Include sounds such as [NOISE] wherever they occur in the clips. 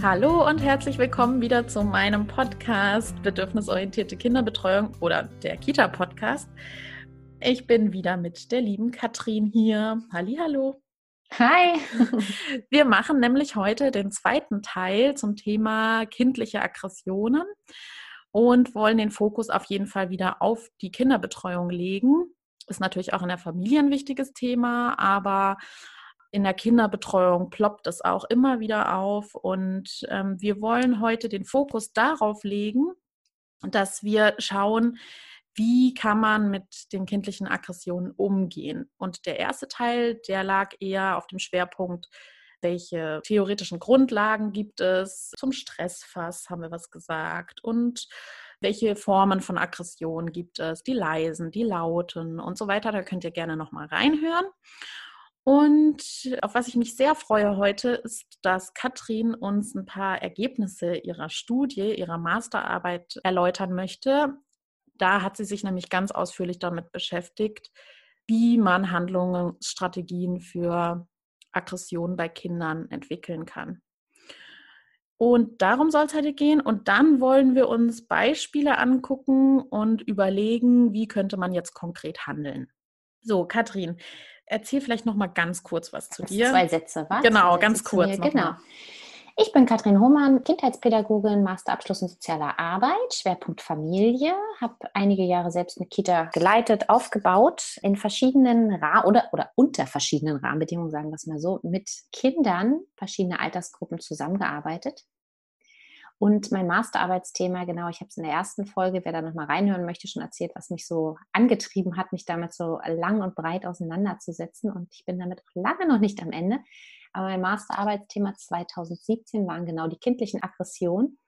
Hallo und herzlich willkommen wieder zu meinem Podcast Bedürfnisorientierte Kinderbetreuung oder der Kita Podcast. Ich bin wieder mit der lieben Katrin hier. Hallo. Hi. [LAUGHS] Wir machen nämlich heute den zweiten Teil zum Thema kindliche Aggressionen und wollen den Fokus auf jeden Fall wieder auf die Kinderbetreuung legen. Ist natürlich auch in der Familie ein wichtiges Thema, aber in der Kinderbetreuung ploppt es auch immer wieder auf. Und ähm, wir wollen heute den Fokus darauf legen, dass wir schauen, wie kann man mit den kindlichen Aggressionen umgehen. Und der erste Teil, der lag eher auf dem Schwerpunkt, welche theoretischen Grundlagen gibt es zum Stressfass, haben wir was gesagt, und welche Formen von Aggression gibt es, die leisen, die lauten und so weiter. Da könnt ihr gerne nochmal reinhören. Und auf was ich mich sehr freue heute, ist, dass Katrin uns ein paar Ergebnisse ihrer Studie, ihrer Masterarbeit erläutern möchte. Da hat sie sich nämlich ganz ausführlich damit beschäftigt, wie man Handlungsstrategien für Aggression bei Kindern entwickeln kann. Und darum soll es heute gehen. Und dann wollen wir uns Beispiele angucken und überlegen, wie könnte man jetzt konkret handeln. So, Katrin, erzähl vielleicht noch mal ganz kurz was zu dir. Zwei Sätze, was? Genau, Sätze ganz kurz. Genau. Ich bin Katrin Hohmann, Kindheitspädagogin, Masterabschluss in sozialer Arbeit, Schwerpunkt Familie, habe einige Jahre selbst eine Kita geleitet, aufgebaut, in verschiedenen Ra oder, oder unter verschiedenen Rahmenbedingungen, sagen wir es mal so, mit Kindern verschiedener Altersgruppen zusammengearbeitet. Und mein Masterarbeitsthema, genau, ich habe es in der ersten Folge, wer da nochmal reinhören möchte, schon erzählt, was mich so angetrieben hat, mich damit so lang und breit auseinanderzusetzen. Und ich bin damit auch lange noch nicht am Ende. Aber mein Masterarbeitsthema 2017 waren genau die kindlichen Aggressionen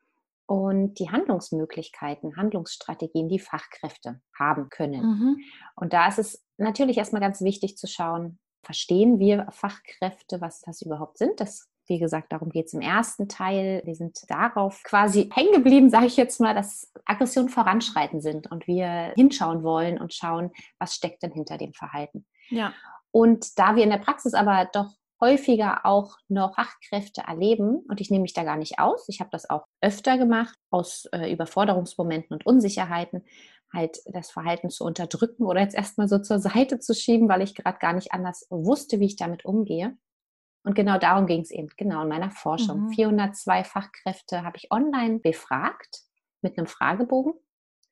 und die Handlungsmöglichkeiten, Handlungsstrategien, die Fachkräfte haben können. Mhm. Und da ist es natürlich erstmal ganz wichtig zu schauen, verstehen wir Fachkräfte, was das überhaupt sind? Das wie gesagt, darum geht es im ersten Teil. Wir sind darauf quasi hängen geblieben, sage ich jetzt mal, dass Aggressionen voranschreiten sind und wir hinschauen wollen und schauen, was steckt denn hinter dem Verhalten. Ja. Und da wir in der Praxis aber doch häufiger auch noch Fachkräfte erleben, und ich nehme mich da gar nicht aus, ich habe das auch öfter gemacht, aus äh, Überforderungsmomenten und Unsicherheiten, halt das Verhalten zu unterdrücken oder jetzt erstmal so zur Seite zu schieben, weil ich gerade gar nicht anders wusste, wie ich damit umgehe. Und genau darum ging es eben, genau in meiner Forschung. Mhm. 402 Fachkräfte habe ich online befragt mit einem Fragebogen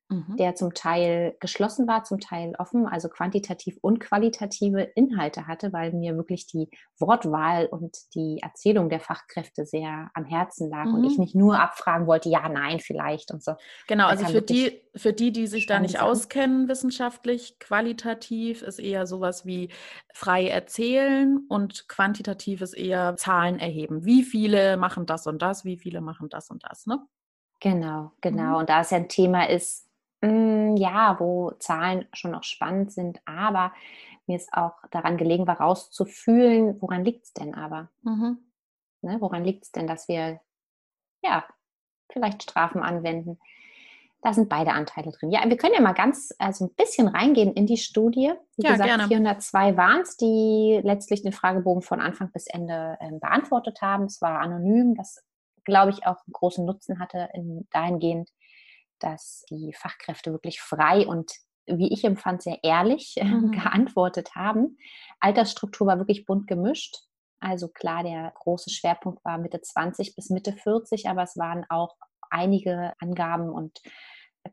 mhm. der zum Teil geschlossen war, zum Teil offen, also quantitativ und qualitative Inhalte hatte, weil mir wirklich die Wortwahl und die Erzählung der Fachkräfte sehr am Herzen lag mhm. und ich mhm. nicht nur abfragen wollte, ja, nein, vielleicht und so. Genau, also für die, für die, die sich da nicht sein. auskennen wissenschaftlich, qualitativ ist eher sowas wie frei erzählen und quantitativ ist eher Zahlen erheben. Wie viele machen das und das, wie viele machen das und das, ne? Genau, genau. Mhm. Und da es ja ein Thema ist, ja, wo Zahlen schon auch spannend sind, aber mir ist auch daran gelegen war, rauszufühlen, woran liegt es denn aber? Mhm. Ne, woran liegt es denn, dass wir ja vielleicht Strafen anwenden? Da sind beide Anteile drin. Ja, wir können ja mal ganz, also ein bisschen reingehen in die Studie. Wie ja, gesagt, gerne. 402 waren es, die letztlich den Fragebogen von Anfang bis Ende äh, beantwortet haben. Es war anonym, was, glaube ich, auch einen großen Nutzen hatte in, dahingehend, dass die Fachkräfte wirklich frei und wie ich empfand, sehr ehrlich [LAUGHS] mhm. geantwortet haben. Altersstruktur war wirklich bunt gemischt. Also klar, der große Schwerpunkt war Mitte 20 bis Mitte 40, aber es waren auch einige Angaben und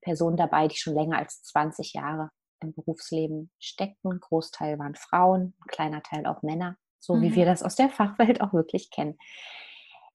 Personen dabei, die schon länger als 20 Jahre im Berufsleben steckten. Ein Großteil waren Frauen, ein kleiner Teil auch Männer, so mhm. wie wir das aus der Fachwelt auch wirklich kennen.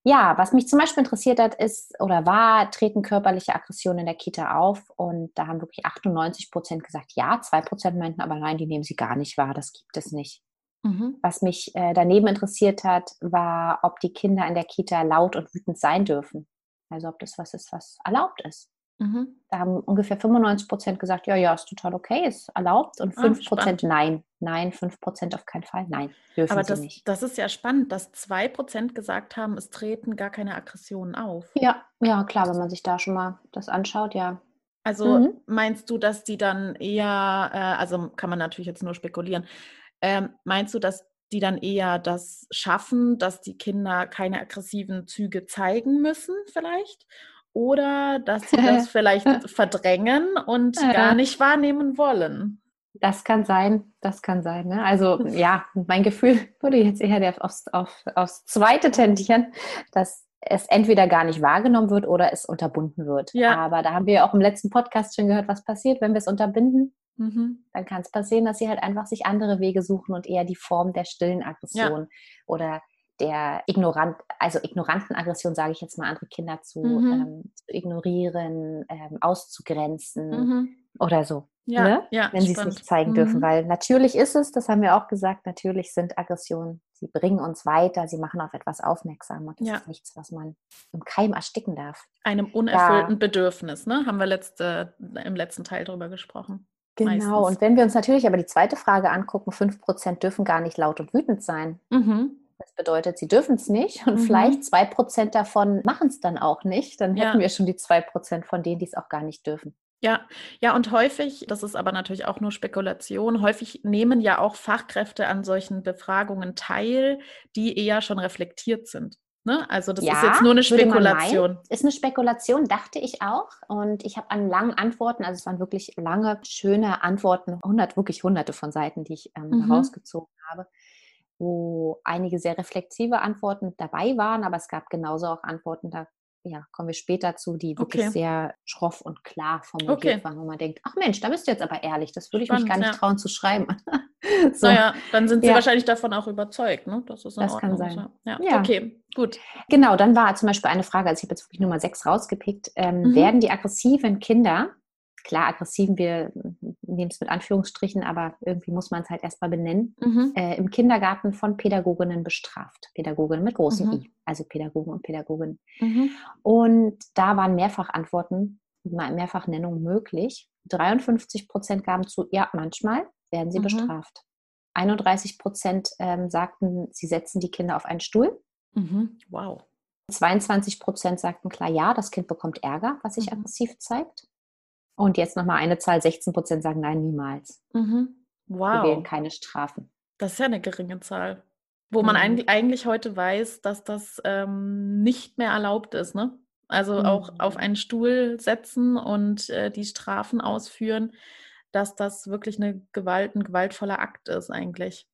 Ja, was mich zum Beispiel interessiert hat, ist oder war, treten körperliche Aggressionen in der Kita auf? Und da haben wirklich 98 Prozent gesagt, ja, zwei Prozent meinten aber nein, die nehmen sie gar nicht wahr, das gibt es nicht. Mhm. Was mich äh, daneben interessiert hat, war, ob die Kinder in der Kita laut und wütend sein dürfen. Also ob das was ist, was erlaubt ist. Mhm. Da haben ungefähr 95 Prozent gesagt, ja, ja, ist total okay, ist erlaubt. Und 5 ah, Prozent nein. Nein, 5 Prozent auf keinen Fall. Nein, dürfen Aber das, nicht. das ist ja spannend, dass 2 Prozent gesagt haben, es treten gar keine Aggressionen auf. Ja, ja, klar, wenn man sich da schon mal das anschaut, ja. Also mhm. meinst du, dass die dann eher, äh, also kann man natürlich jetzt nur spekulieren, ähm, meinst du, dass die dann eher das schaffen, dass die Kinder keine aggressiven Züge zeigen müssen vielleicht? Oder dass sie das [LAUGHS] vielleicht verdrängen und gar nicht wahrnehmen wollen? Das kann sein, das kann sein. Ne? Also ja, mein Gefühl würde jetzt eher aufs, auf, aufs Zweite tendieren, dass es entweder gar nicht wahrgenommen wird oder es unterbunden wird. Ja. Aber da haben wir auch im letzten Podcast schon gehört, was passiert, wenn wir es unterbinden. Mhm. Dann kann es passieren, dass sie halt einfach sich andere Wege suchen und eher die Form der stillen Aggression ja. oder der ignorant, also ignoranten Aggression, sage ich jetzt mal, andere Kinder zu, mhm. ähm, zu ignorieren, ähm, auszugrenzen mhm. oder so. Ja, ne? ja, wenn sie es nicht zeigen mhm. dürfen. Weil natürlich ist es, das haben wir auch gesagt, natürlich sind Aggressionen, sie bringen uns weiter, sie machen auf etwas aufmerksam und das ja. ist nichts, was man im Keim ersticken darf. Einem unerfüllten ja. Bedürfnis, ne? Haben wir letzte, im letzten Teil drüber gesprochen. Genau, meistens. und wenn wir uns natürlich aber die zweite Frage angucken, 5% dürfen gar nicht laut und wütend sein. Mhm. Das bedeutet, sie dürfen es nicht und mhm. vielleicht 2% davon machen es dann auch nicht. Dann hätten wir schon die 2% von denen, die es auch gar nicht dürfen. Ja, ja, und häufig, das ist aber natürlich auch nur Spekulation, häufig nehmen ja auch Fachkräfte an solchen Befragungen teil, die eher schon reflektiert sind. Ne? Also das ja, ist jetzt nur eine Spekulation. Meinen, ist eine Spekulation, dachte ich auch. Und ich habe an langen Antworten, also es waren wirklich lange, schöne Antworten, hundert, wirklich hunderte von Seiten, die ich ähm, mhm. herausgezogen habe, wo einige sehr reflexive Antworten dabei waren, aber es gab genauso auch Antworten, da ja, kommen wir später zu, die wirklich okay. sehr schroff und klar formuliert okay. waren, wo man denkt, ach Mensch, da bist du jetzt aber ehrlich, das würde ich Spannend, mich gar nicht ja. trauen zu schreiben. [LAUGHS] so. Naja, dann sind sie ja. wahrscheinlich davon auch überzeugt, ne? Das ist das Ordnung. kann sein. Ja. ja. okay, gut. Genau, dann war zum Beispiel eine Frage, also ich habe jetzt wirklich Nummer sechs rausgepickt, ähm, mhm. werden die aggressiven Kinder klar aggressiven, wir nehmen es mit Anführungsstrichen, aber irgendwie muss man es halt erstmal benennen, mhm. äh, im Kindergarten von Pädagoginnen bestraft. Pädagoginnen mit großem mhm. I, also Pädagogen und Pädagoginnen. Mhm. Und da waren mehrfach Antworten, mehrfach Nennungen möglich. 53 Prozent gaben zu, ja, manchmal werden sie mhm. bestraft. 31 Prozent ähm, sagten, sie setzen die Kinder auf einen Stuhl. Mhm. Wow. 22 Prozent sagten klar, ja, das Kind bekommt Ärger, was sich mhm. aggressiv zeigt. Und jetzt nochmal eine Zahl, 16 Prozent sagen nein, niemals. Mhm. Wow. Wir wählen keine Strafen. Das ist ja eine geringe Zahl. Wo man mhm. eigentlich heute weiß, dass das ähm, nicht mehr erlaubt ist, ne? Also mhm. auch auf einen Stuhl setzen und äh, die Strafen ausführen, dass das wirklich eine Gewalt, ein gewaltvoller Akt ist eigentlich.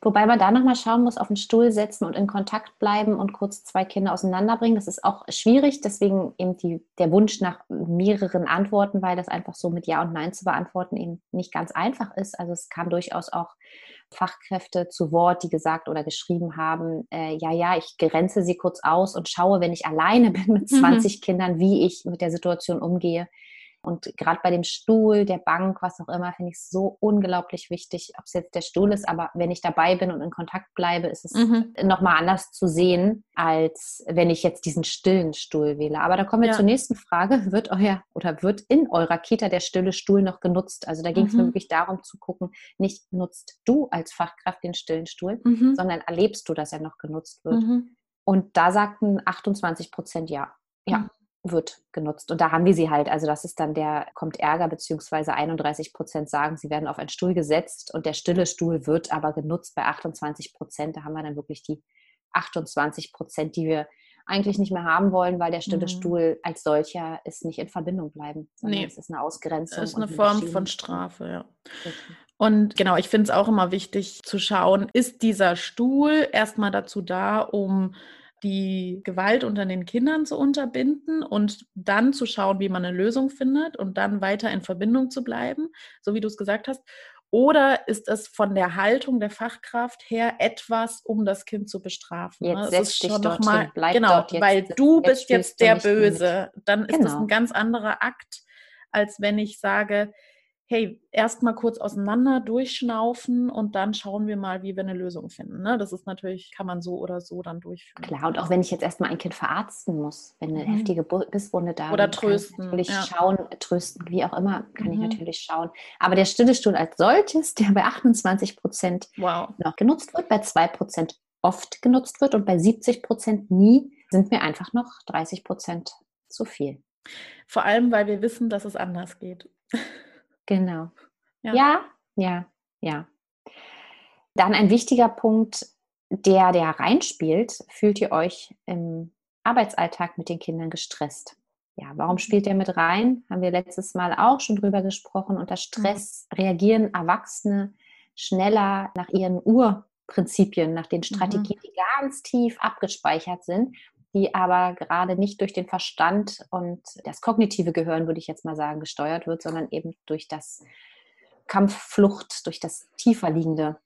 Wobei man da nochmal schauen muss, auf den Stuhl setzen und in Kontakt bleiben und kurz zwei Kinder auseinanderbringen. Das ist auch schwierig, deswegen eben die, der Wunsch nach mehreren Antworten, weil das einfach so mit Ja und Nein zu beantworten eben nicht ganz einfach ist. Also es kam durchaus auch Fachkräfte zu Wort, die gesagt oder geschrieben haben, äh, ja, ja, ich grenze sie kurz aus und schaue, wenn ich alleine [LAUGHS] bin mit 20 mhm. Kindern, wie ich mit der Situation umgehe. Und gerade bei dem Stuhl, der Bank, was auch immer, finde ich es so unglaublich wichtig, ob es jetzt der Stuhl ist, aber wenn ich dabei bin und in Kontakt bleibe, ist es mhm. nochmal anders zu sehen, als wenn ich jetzt diesen stillen Stuhl wähle. Aber da kommen wir ja. zur nächsten Frage. [LAUGHS] Wird euer oder wird in eurer Kita der stille Stuhl noch genutzt? Also da ging es mhm. mir wirklich darum zu gucken, nicht nutzt du als Fachkraft den stillen Stuhl, mhm. sondern erlebst du, dass er noch genutzt wird. Mhm. Und da sagten 28 Prozent ja. Ja, mhm wird genutzt. Und da haben wir sie halt. Also das ist dann der, kommt Ärger, beziehungsweise 31 Prozent sagen, sie werden auf einen Stuhl gesetzt und der stille Stuhl wird aber genutzt bei 28 Prozent. Da haben wir dann wirklich die 28 Prozent, die wir eigentlich nicht mehr haben wollen, weil der stille mhm. Stuhl als solcher ist nicht in Verbindung bleiben, sondern nee. es ist eine Ausgrenzung. Es ist eine Form von Strafe, ja. Und genau, ich finde es auch immer wichtig zu schauen, ist dieser Stuhl erstmal dazu da, um die Gewalt unter den Kindern zu unterbinden und dann zu schauen, wie man eine Lösung findet und dann weiter in Verbindung zu bleiben, so wie du es gesagt hast. Oder ist es von der Haltung der Fachkraft her etwas, um das Kind zu bestrafen? Jetzt ne? setz dich dort mal, hin, bleib genau, dort, jetzt, weil du bist jetzt der Böse. Mit. Dann ist genau. das ein ganz anderer Akt, als wenn ich sage, hey, erstmal kurz auseinander, durchschnaufen und dann schauen wir mal, wie wir eine Lösung finden. Ne? Das ist natürlich, kann man so oder so dann durchführen. Klar, und auch wenn ich jetzt erstmal ein Kind verarzten muss, wenn eine mhm. heftige Bisswunde da ist. Oder trösten. Natürlich ja. schauen, trösten, wie auch immer, kann mhm. ich natürlich schauen. Aber der Stillestuhl als solches, der bei 28 Prozent wow. noch genutzt wird, bei 2 Prozent oft genutzt wird und bei 70 Prozent nie, sind mir einfach noch 30 Prozent zu viel. Vor allem, weil wir wissen, dass es anders geht. [LAUGHS] Genau. Ja. ja, ja, ja. Dann ein wichtiger Punkt, der, der reinspielt, fühlt ihr euch im Arbeitsalltag mit den Kindern gestresst? Ja, warum mhm. spielt der mit rein? Haben wir letztes Mal auch schon drüber gesprochen. Unter Stress mhm. reagieren Erwachsene schneller nach ihren Urprinzipien, nach den Strategien, mhm. die ganz tief abgespeichert sind die aber gerade nicht durch den Verstand und das kognitive Gehirn, würde ich jetzt mal sagen, gesteuert wird, sondern eben durch das Kampfflucht, durch das tiefer liegende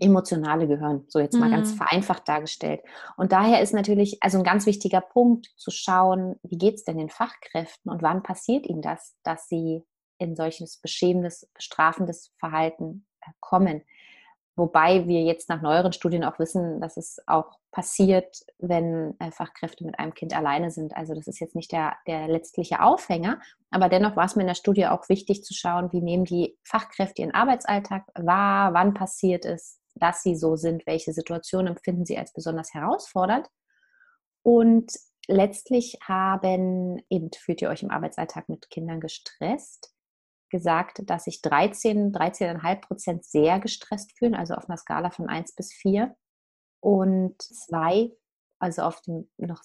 emotionale Gehirn, so jetzt mal mhm. ganz vereinfacht dargestellt. Und daher ist natürlich also ein ganz wichtiger Punkt zu schauen, wie geht es denn den Fachkräften und wann passiert ihnen das, dass sie in solches beschämendes, bestrafendes Verhalten äh, kommen. Wobei wir jetzt nach neueren Studien auch wissen, dass es auch passiert, wenn äh, Fachkräfte mit einem Kind alleine sind. Also das ist jetzt nicht der, der letztliche Aufhänger, aber dennoch war es mir in der Studie auch wichtig zu schauen, wie nehmen die Fachkräfte ihren Arbeitsalltag wahr, wann passiert es, dass sie so sind, welche Situationen empfinden sie als besonders herausfordernd. Und letztlich haben, eben fühlt ihr euch im Arbeitsalltag mit Kindern gestresst, gesagt, dass sich 13, 13,5 Prozent sehr gestresst fühlen, also auf einer Skala von 1 bis 4. Und zwei, also auf dem noch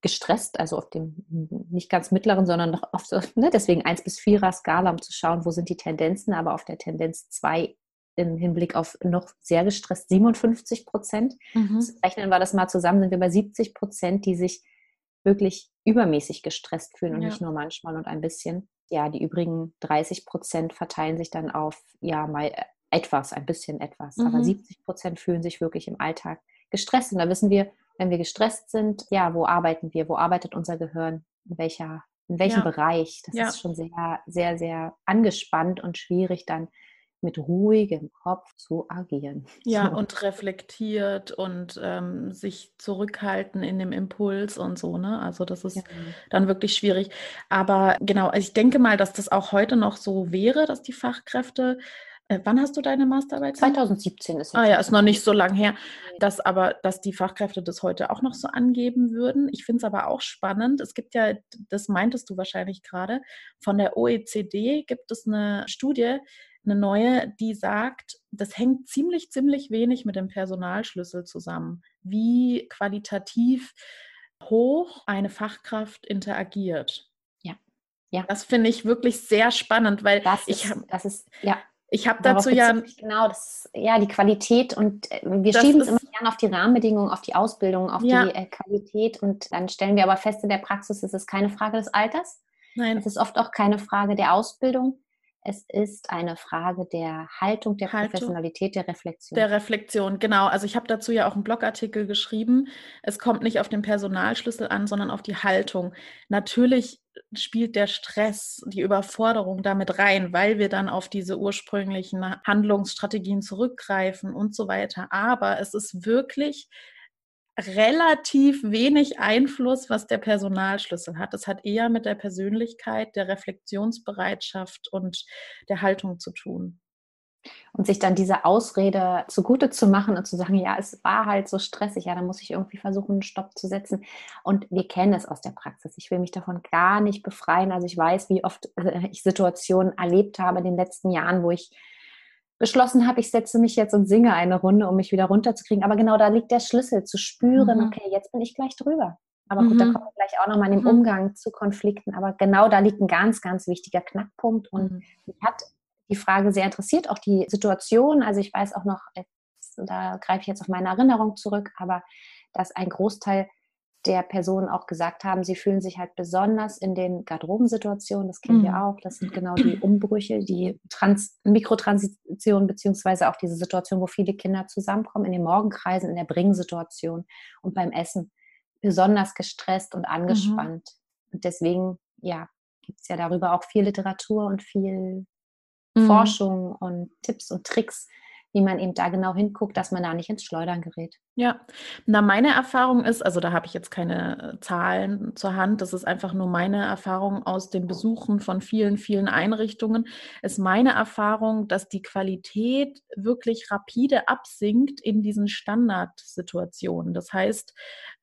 gestresst, also auf dem nicht ganz mittleren, sondern noch auf so, ne, deswegen 1 bis 4er Skala, um zu schauen, wo sind die Tendenzen, aber auf der Tendenz 2 im Hinblick auf noch sehr gestresst 57 Prozent. Mhm. Rechnen wir das mal zusammen, sind wir bei 70 Prozent, die sich wirklich übermäßig gestresst fühlen und ja. nicht nur manchmal und ein bisschen ja, die übrigen 30 Prozent verteilen sich dann auf, ja, mal äh, etwas, ein bisschen etwas. Mhm. Aber 70 Prozent fühlen sich wirklich im Alltag gestresst. Und da wissen wir, wenn wir gestresst sind, ja, wo arbeiten wir? Wo arbeitet unser Gehirn? In, welcher, in welchem ja. Bereich? Das ja. ist schon sehr, sehr, sehr angespannt und schwierig dann mit ruhigem Kopf zu agieren. [LAUGHS] Ja, so. und reflektiert und ähm, sich zurückhalten in dem Impuls und so, ne? Also das ist ja. dann wirklich schwierig. Aber genau, also ich denke mal, dass das auch heute noch so wäre, dass die Fachkräfte äh, wann hast du deine Masterarbeit? 2017 ist es. Ah ja, ist noch nicht so lang her. Dass aber, dass die Fachkräfte das heute auch noch so angeben würden. Ich finde es aber auch spannend. Es gibt ja, das meintest du wahrscheinlich gerade, von der OECD gibt es eine Studie, eine neue, die sagt, das hängt ziemlich, ziemlich wenig mit dem Personalschlüssel zusammen, wie qualitativ hoch eine Fachkraft interagiert. Ja. Ja. Das finde ich wirklich sehr spannend, weil das ich habe das ist ja ich habe dazu ja genau das ja die Qualität und äh, wir schieben es immer gerne auf die Rahmenbedingungen, auf die Ausbildung, auf ja. die äh, Qualität und dann stellen wir aber fest in der Praxis, es ist keine Frage des Alters. Nein. Es ist oft auch keine Frage der Ausbildung. Es ist eine Frage der Haltung, der Haltung, Professionalität, der Reflexion. Der Reflexion, genau. Also ich habe dazu ja auch einen Blogartikel geschrieben. Es kommt nicht auf den Personalschlüssel an, sondern auf die Haltung. Natürlich spielt der Stress, die Überforderung damit rein, weil wir dann auf diese ursprünglichen Handlungsstrategien zurückgreifen und so weiter. Aber es ist wirklich relativ wenig Einfluss, was der Personalschlüssel hat. Es hat eher mit der Persönlichkeit, der Reflexionsbereitschaft und der Haltung zu tun. Und sich dann diese Ausrede zugute zu machen und zu sagen, ja, es war halt so stressig, ja, dann muss ich irgendwie versuchen, einen Stopp zu setzen. Und wir kennen es aus der Praxis. Ich will mich davon gar nicht befreien. Also ich weiß, wie oft äh, ich Situationen erlebt habe in den letzten Jahren, wo ich beschlossen habe, ich setze mich jetzt und singe eine Runde, um mich wieder runterzukriegen. Aber genau da liegt der Schlüssel, zu spüren, mhm. okay, jetzt bin ich gleich drüber. Aber gut, mhm. da kommen wir gleich auch nochmal in den mhm. Umgang zu Konflikten. Aber genau da liegt ein ganz, ganz wichtiger Knackpunkt. Und mhm. mich hat die Frage sehr interessiert, auch die Situation. Also ich weiß auch noch, da greife ich jetzt auf meine Erinnerung zurück, aber dass ein Großteil der Personen auch gesagt haben, sie fühlen sich halt besonders in den Garderobensituationen, das kennen mhm. wir auch, das sind genau die Umbrüche, die Trans Mikrotransitionen, beziehungsweise auch diese Situation, wo viele Kinder zusammenkommen, in den Morgenkreisen, in der Bringsituation und beim Essen, besonders gestresst und angespannt. Mhm. Und deswegen, ja, gibt es ja darüber auch viel Literatur und viel mhm. Forschung und Tipps und Tricks, wie man eben da genau hinguckt, dass man da nicht ins Schleudern gerät. Ja, na meine Erfahrung ist, also da habe ich jetzt keine äh, Zahlen zur Hand, das ist einfach nur meine Erfahrung aus den Besuchen von vielen, vielen Einrichtungen, ist meine Erfahrung, dass die Qualität wirklich rapide absinkt in diesen Standardsituationen. Das heißt,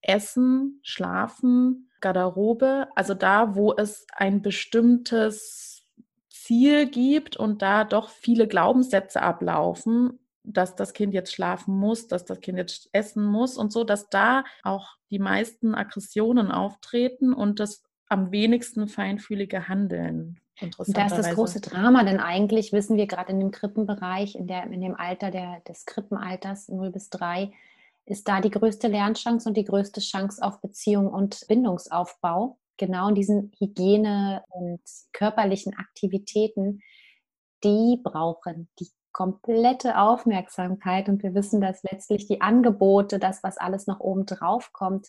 Essen, Schlafen, Garderobe, also da, wo es ein bestimmtes Ziel gibt und da doch viele Glaubenssätze ablaufen, dass das Kind jetzt schlafen muss, dass das Kind jetzt essen muss und so, dass da auch die meisten Aggressionen auftreten und das am wenigsten feinfühlige Handeln. Und da ist das große Drama, denn eigentlich wissen wir gerade in dem Krippenbereich, in, der, in dem Alter der, des Krippenalters 0 bis 3, ist da die größte Lernchance und die größte Chance auf Beziehung und Bindungsaufbau. Genau in diesen Hygiene- und körperlichen Aktivitäten, die brauchen die komplette Aufmerksamkeit und wir wissen, dass letztlich die Angebote, das, was alles noch oben drauf kommt,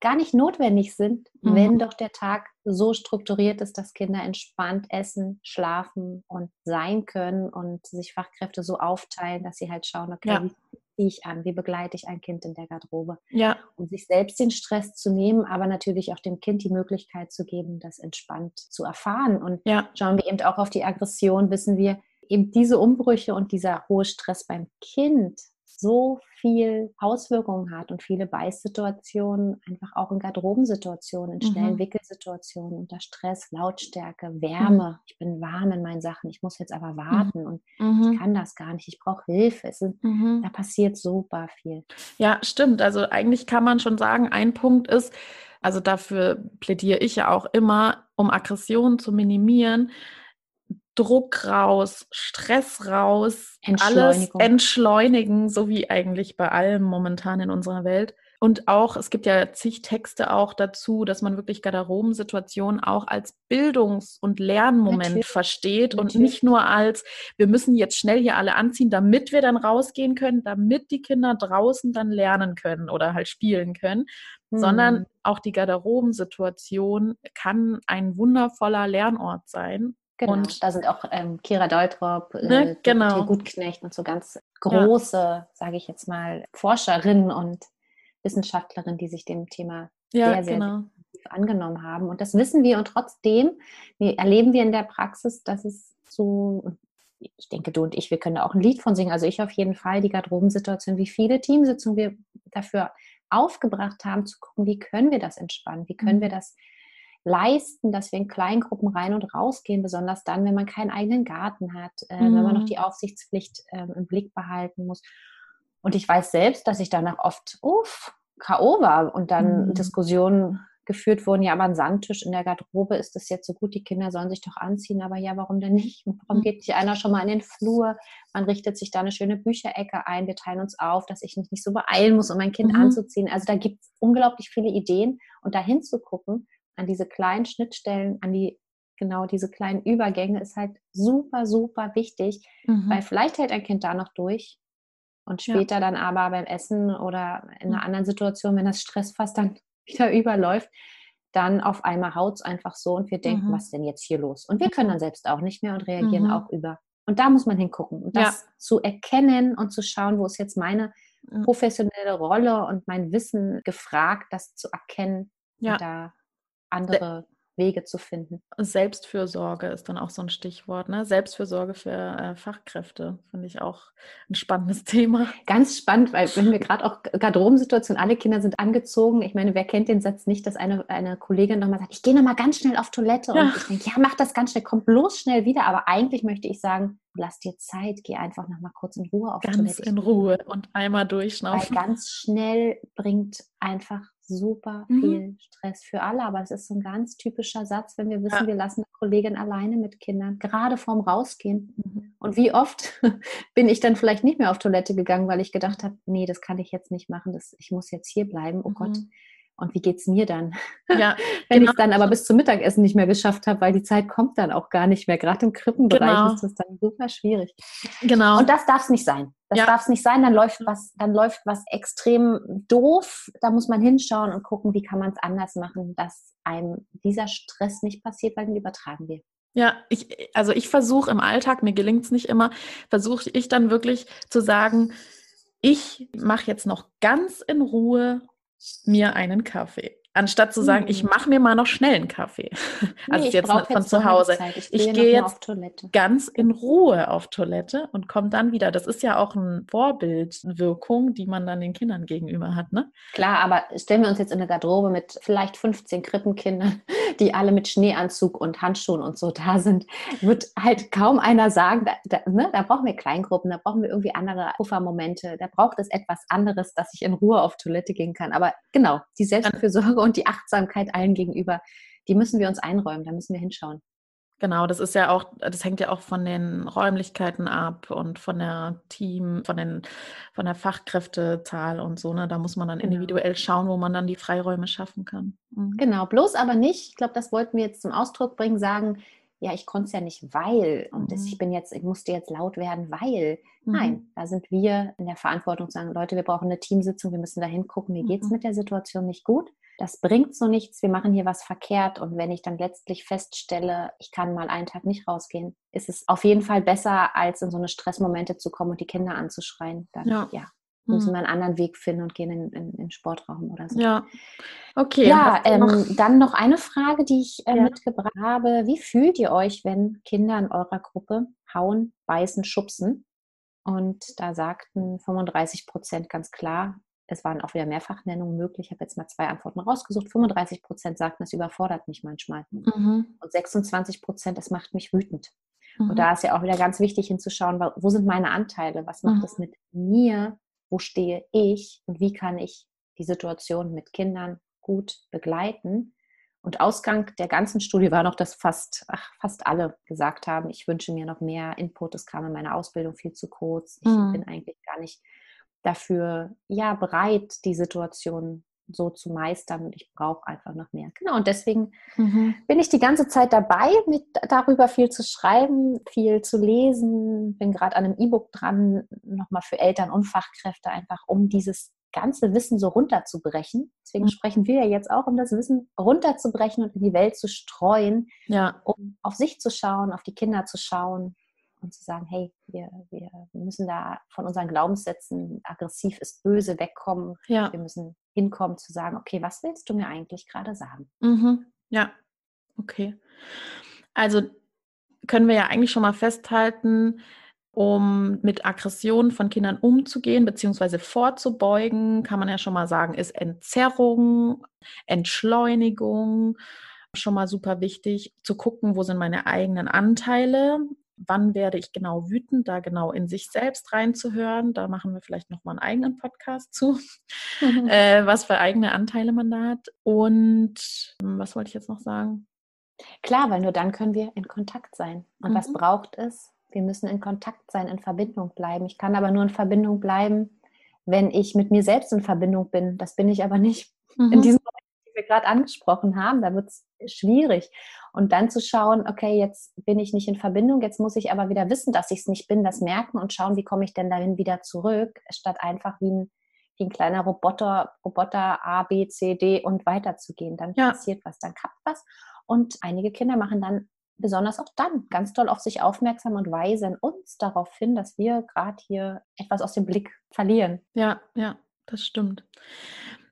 gar nicht notwendig sind, mhm. wenn doch der Tag so strukturiert ist, dass Kinder entspannt essen, schlafen und sein können und sich Fachkräfte so aufteilen, dass sie halt schauen, okay, ja. wie ziehe ich an, wie begleite ich ein Kind in der Garderobe, ja. um sich selbst den Stress zu nehmen, aber natürlich auch dem Kind die Möglichkeit zu geben, das entspannt zu erfahren. Und ja. schauen wir eben auch auf die Aggression, wissen wir, eben diese Umbrüche und dieser hohe Stress beim Kind so viel Auswirkungen hat und viele Beißsituationen, einfach auch in Garderobensituationen, in schnellen mhm. Wickelsituationen, unter Stress, Lautstärke, Wärme. Mhm. Ich bin warm in meinen Sachen, ich muss jetzt aber warten mhm. und ich mhm. kann das gar nicht, ich brauche Hilfe. Ist, mhm. da passiert super viel. Ja, stimmt. Also eigentlich kann man schon sagen, ein Punkt ist, also dafür plädiere ich ja auch immer, um Aggressionen zu minimieren, Druck raus, Stress raus, alles entschleunigen, so wie eigentlich bei allem momentan in unserer Welt. Und auch, es gibt ja zig Texte auch dazu, dass man wirklich Garderobensituationen auch als Bildungs- und Lernmoment Natürlich. versteht Natürlich. und nicht nur als, wir müssen jetzt schnell hier alle anziehen, damit wir dann rausgehen können, damit die Kinder draußen dann lernen können oder halt spielen können, hm. sondern auch die Garderobensituation kann ein wundervoller Lernort sein Genau, und da sind auch ähm, Kira Deutrop, äh, ne, genau. Gutknecht und so ganz große, ja. sage ich jetzt mal, Forscherinnen und Wissenschaftlerinnen, die sich dem Thema ja, sehr, sehr genau. angenommen haben. Und das wissen wir und trotzdem erleben wir in der Praxis, dass es so, ich denke, du und ich, wir können da auch ein Lied von singen, also ich auf jeden Fall, die Garderobensituation, wie viele Teamsitzungen wir dafür aufgebracht haben, zu gucken, wie können wir das entspannen, wie können mhm. wir das leisten, dass wir in Kleingruppen rein und rausgehen, besonders dann, wenn man keinen eigenen Garten hat, äh, mhm. wenn man noch mhm. die Aufsichtspflicht äh, im Blick behalten muss. Und ich weiß selbst, dass ich danach oft, uff, K.O. war und dann mhm. Diskussionen geführt wurden, ja, aber ein Sandtisch in der Garderobe ist das jetzt so gut, die Kinder sollen sich doch anziehen, aber ja, warum denn nicht? [LAUGHS] Warum mhm. geht nicht einer schon mal in den Flur? Man richtet sich da eine schöne Bücherecke ein, wir teilen uns auf, dass ich mich nicht so beeilen muss, um mein Kind mhm. anzuziehen. Also da gibt es unglaublich viele Ideen und da hinzugucken an diese kleinen Schnittstellen, an die genau diese kleinen Übergänge ist halt super, super wichtig, mhm. weil vielleicht hält ein Kind da noch durch und später ja. dann aber beim Essen oder in einer mhm. anderen Situation, wenn das Stress fast dann [LAUGHS] wieder überläuft, dann auf einmal haut es einfach so und wir denken, mhm. was ist denn jetzt hier los? Und wir können dann selbst auch nicht mehr und reagieren mhm. auch über. Und da muss man hingucken und das ja. zu erkennen und zu schauen, wo ist jetzt meine professionelle Rolle und mein Wissen gefragt, das zu erkennen ja. und da andere Wege zu finden. Selbstfürsorge ist dann auch so ein Stichwort. Ne? Selbstfürsorge für äh, Fachkräfte finde ich auch ein spannendes [LAUGHS] Thema. Ganz spannend, weil wenn wir gerade auch Garderobensituation, alle Kinder sind angezogen. Ich meine, wer kennt den Satz nicht, dass eine, eine Kollegin nochmal sagt, ich gehe nochmal ganz schnell auf Toilette. Ja. Und ich denke, ja, mach das ganz schnell, komm bloß schnell wieder. Aber eigentlich möchte ich sagen, lass dir Zeit, geh einfach nochmal kurz in Ruhe auf ganz Toilette. Ganz in Ruhe und einmal durchschnaufen. Weil ganz schnell bringt einfach super mhm. viel Stress für alle. Aber es ist so ein ganz typischer Satz, wenn wir wissen, ja. wir lassen eine Kollegin alleine mit Kindern, gerade vorm Rausgehen. Mhm. Und wie oft [LAUGHS] bin ich dann vielleicht nicht mehr auf Toilette gegangen, weil ich gedacht habe, nee, das kann ich jetzt nicht machen, das, ich muss jetzt hier bleiben. Oh mhm. Gott. Und wie geht es mir dann? Ja, [LAUGHS] Wenn genau. ich es dann aber bis zum Mittagessen nicht mehr geschafft habe, weil die Zeit kommt dann auch gar nicht mehr. Gerade im Krippenbereich genau. ist das dann super schwierig. Genau. Und das darf es nicht sein. Das ja. darf es nicht sein, dann läuft was, dann läuft was extrem doof. Da muss man hinschauen und gucken, wie kann man es anders machen, dass einem dieser Stress nicht passiert, weil den übertragen wir. Ja, ich, also ich versuche im Alltag, mir gelingt es nicht immer, versuche ich dann wirklich zu sagen, ich mache jetzt noch ganz in Ruhe mir einen Kaffee. Anstatt zu sagen, ich hm. mache mir mal noch schnell einen Kaffee. [LAUGHS] Also nee, jetzt von zu Hause. Ich, ich gehe jetzt ganz in Ruhe auf Toilette und komme dann wieder. Das ist ja auch eine Vorbildwirkung, die man dann den Kindern gegenüber hat, ne? Klar, aber stellen wir uns jetzt in eine Garderobe mit vielleicht 15 Krippenkindern, [LAUGHS] die alle mit Schneeanzug und Handschuhen und so da sind, wird halt kaum einer sagen, da, da, ne, da brauchen wir Kleingruppen, da brauchen wir irgendwie andere Puffermomente, da braucht es etwas anderes, dass ich in Ruhe auf Toilette gehen kann. Aber genau, die Selbstfürsorge und die Achtsamkeit allen gegenüber, die müssen wir uns einräumen, da müssen wir hinschauen. Genau, das ist ja auch, das hängt ja auch von den Räumlichkeiten ab und von der Team, von den, von der Fachkräftezahl und so. Ne? Da muss man dann genau. individuell schauen, wo man dann die Freiräume schaffen kann. Mhm. Genau, bloß aber nicht, ich glaube, das wollten wir jetzt zum Ausdruck bringen, sagen, ja, ich konnte es ja nicht, weil, und mhm. ich bin jetzt, ich musste jetzt laut werden, weil. Mhm. Nein, da sind wir in der Verantwortung zu sagen, Leute, wir brauchen eine Teamsitzung, wir müssen da hingucken, mir geht es mhm. mit der Situation nicht gut das bringt so nichts, wir machen hier was verkehrt. Und wenn ich dann letztlich feststelle, ich kann mal einen Tag nicht rausgehen, ist es auf jeden Fall besser, als in so eine Stressmomente zu kommen und die Kinder anzuschreien. Dann, ja. ja müssen hm. wir einen anderen Weg finden und gehen in, in, in den Sportraum oder so. Ja, okay. Ja, ähm, dann noch eine Frage, die ich äh, ja. mitgebracht habe. Wie fühlt ihr euch, wenn Kinder in eurer Gruppe hauen, beißen, schubsen? Und da sagten 35 Prozent ganz klar, es waren auch wieder Mehrfachnennungen möglich. Ich habe jetzt mal zwei Antworten rausgesucht. 35 Prozent sagten, es überfordert mich manchmal. Mhm. Und 26 Prozent, es macht mich wütend. Mhm. Und da ist ja auch wieder ganz wichtig hinzuschauen, wo sind meine Anteile? Was macht mhm. es mit mir? Wo stehe ich? Und wie kann ich die Situation mit Kindern gut begleiten? Und Ausgang der ganzen Studie war noch, dass fast, ach, fast alle gesagt haben, ich wünsche mir noch mehr Input. Es kam in meiner Ausbildung viel zu kurz. Ich mhm. bin eigentlich gar nicht dafür ja bereit, die Situation so zu meistern und ich brauche einfach noch mehr. Genau, und deswegen mhm. bin ich die ganze Zeit dabei, mit darüber viel zu schreiben, viel zu lesen, bin gerade an einem E-Book dran, nochmal für Eltern und Fachkräfte, einfach um dieses ganze Wissen so runterzubrechen. Deswegen mhm. sprechen wir ja jetzt auch, um das Wissen runterzubrechen und in die Welt zu streuen, ja. um auf sich zu schauen, auf die Kinder zu schauen, und zu sagen, hey, wir, wir müssen da von unseren Glaubenssätzen, aggressiv ist böse, wegkommen. Ja. Wir müssen hinkommen zu sagen, okay, was willst du mir eigentlich gerade sagen? Mhm. Ja, okay. Also können wir ja eigentlich schon mal festhalten, um mit Aggressionen von Kindern umzugehen bzw. vorzubeugen, kann man ja schon mal sagen, ist Entzerrung, Entschleunigung schon mal super wichtig, zu gucken, wo sind meine eigenen Anteile wann werde ich genau wütend, da genau in sich selbst reinzuhören. Da machen wir vielleicht nochmal einen eigenen Podcast zu, mhm. äh, was für eigene Anteile man da hat. Und hm, was wollte ich jetzt noch sagen? Klar, weil nur dann können wir in Kontakt sein. Und mhm. was braucht es? Wir müssen in Kontakt sein, in Verbindung bleiben. Ich kann aber nur in Verbindung bleiben, wenn ich mit mir selbst in Verbindung bin. Das bin ich aber nicht mhm. in diesem wir gerade angesprochen haben. Da wird es schwierig. Und dann zu schauen, okay, jetzt bin ich nicht in Verbindung, jetzt muss ich aber wieder wissen, dass ich es nicht bin, das merken und schauen, wie komme ich denn dahin wieder zurück, statt einfach wie ein, wie ein kleiner Roboter, Roboter A, B, C, D und weiterzugehen. Dann ja. passiert was, dann klappt was. Und einige Kinder machen dann besonders auch dann ganz toll auf sich aufmerksam und weisen uns darauf hin, dass wir gerade hier etwas aus dem Blick verlieren. Ja, ja, das stimmt.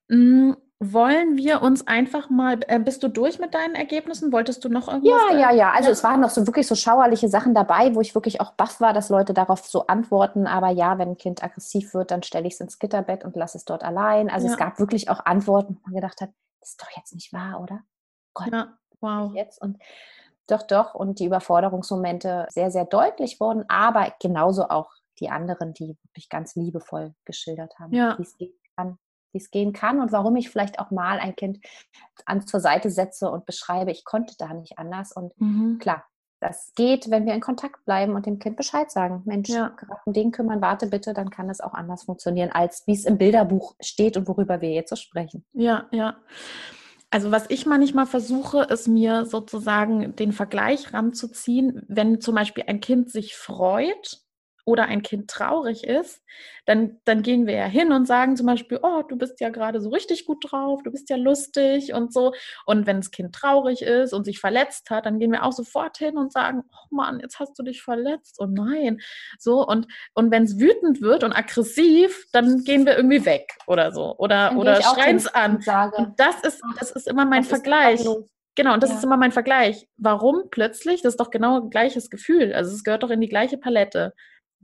Mm, wollen wir uns einfach mal, äh, bist du durch mit deinen Ergebnissen? Wolltest du noch irgendwas? Ja, ja, ja. Also ja. es waren noch so wirklich so schauerliche Sachen dabei, wo ich wirklich auch baff war, dass Leute darauf so antworten. Aber ja, wenn ein Kind aggressiv wird, dann stelle ich es ins Gitterbett und lasse es dort allein. Also ja. es gab wirklich auch Antworten, wo man gedacht hat, das ist doch jetzt nicht wahr, oder? Gott, ja, wow. Jetzt und doch, doch. Und die Überforderungsmomente sehr, sehr deutlich wurden, aber genauso auch die anderen, die wirklich ganz liebevoll geschildert haben, ja. wie es kann wie es gehen kann und warum ich vielleicht auch mal ein Kind an zur Seite setze und beschreibe, ich konnte da nicht anders. Und mhm. klar, das geht, wenn wir in Kontakt bleiben und dem Kind Bescheid sagen. Mensch, ja. gerade um den kümmern, warte bitte, dann kann es auch anders funktionieren, als wie es im Bilderbuch steht und worüber wir jetzt so sprechen. Ja, ja. Also was ich manchmal versuche, ist mir sozusagen den Vergleich ranzuziehen, wenn zum Beispiel ein Kind sich freut oder ein Kind traurig ist, dann, dann gehen wir ja hin und sagen zum Beispiel, oh, du bist ja gerade so richtig gut drauf, du bist ja lustig und so. Und wenn das Kind traurig ist und sich verletzt hat, dann gehen wir auch sofort hin und sagen, oh Mann, jetzt hast du dich verletzt. Oh nein. So, und, und wenn es wütend wird und aggressiv, dann gehen wir irgendwie weg oder so. Oder, oder schreien es an. Und, und das ist, das ist immer mein Vergleich. Genau, und das ja. ist immer mein Vergleich. Warum plötzlich? Das ist doch genau gleiches Gefühl. Also es gehört doch in die gleiche Palette.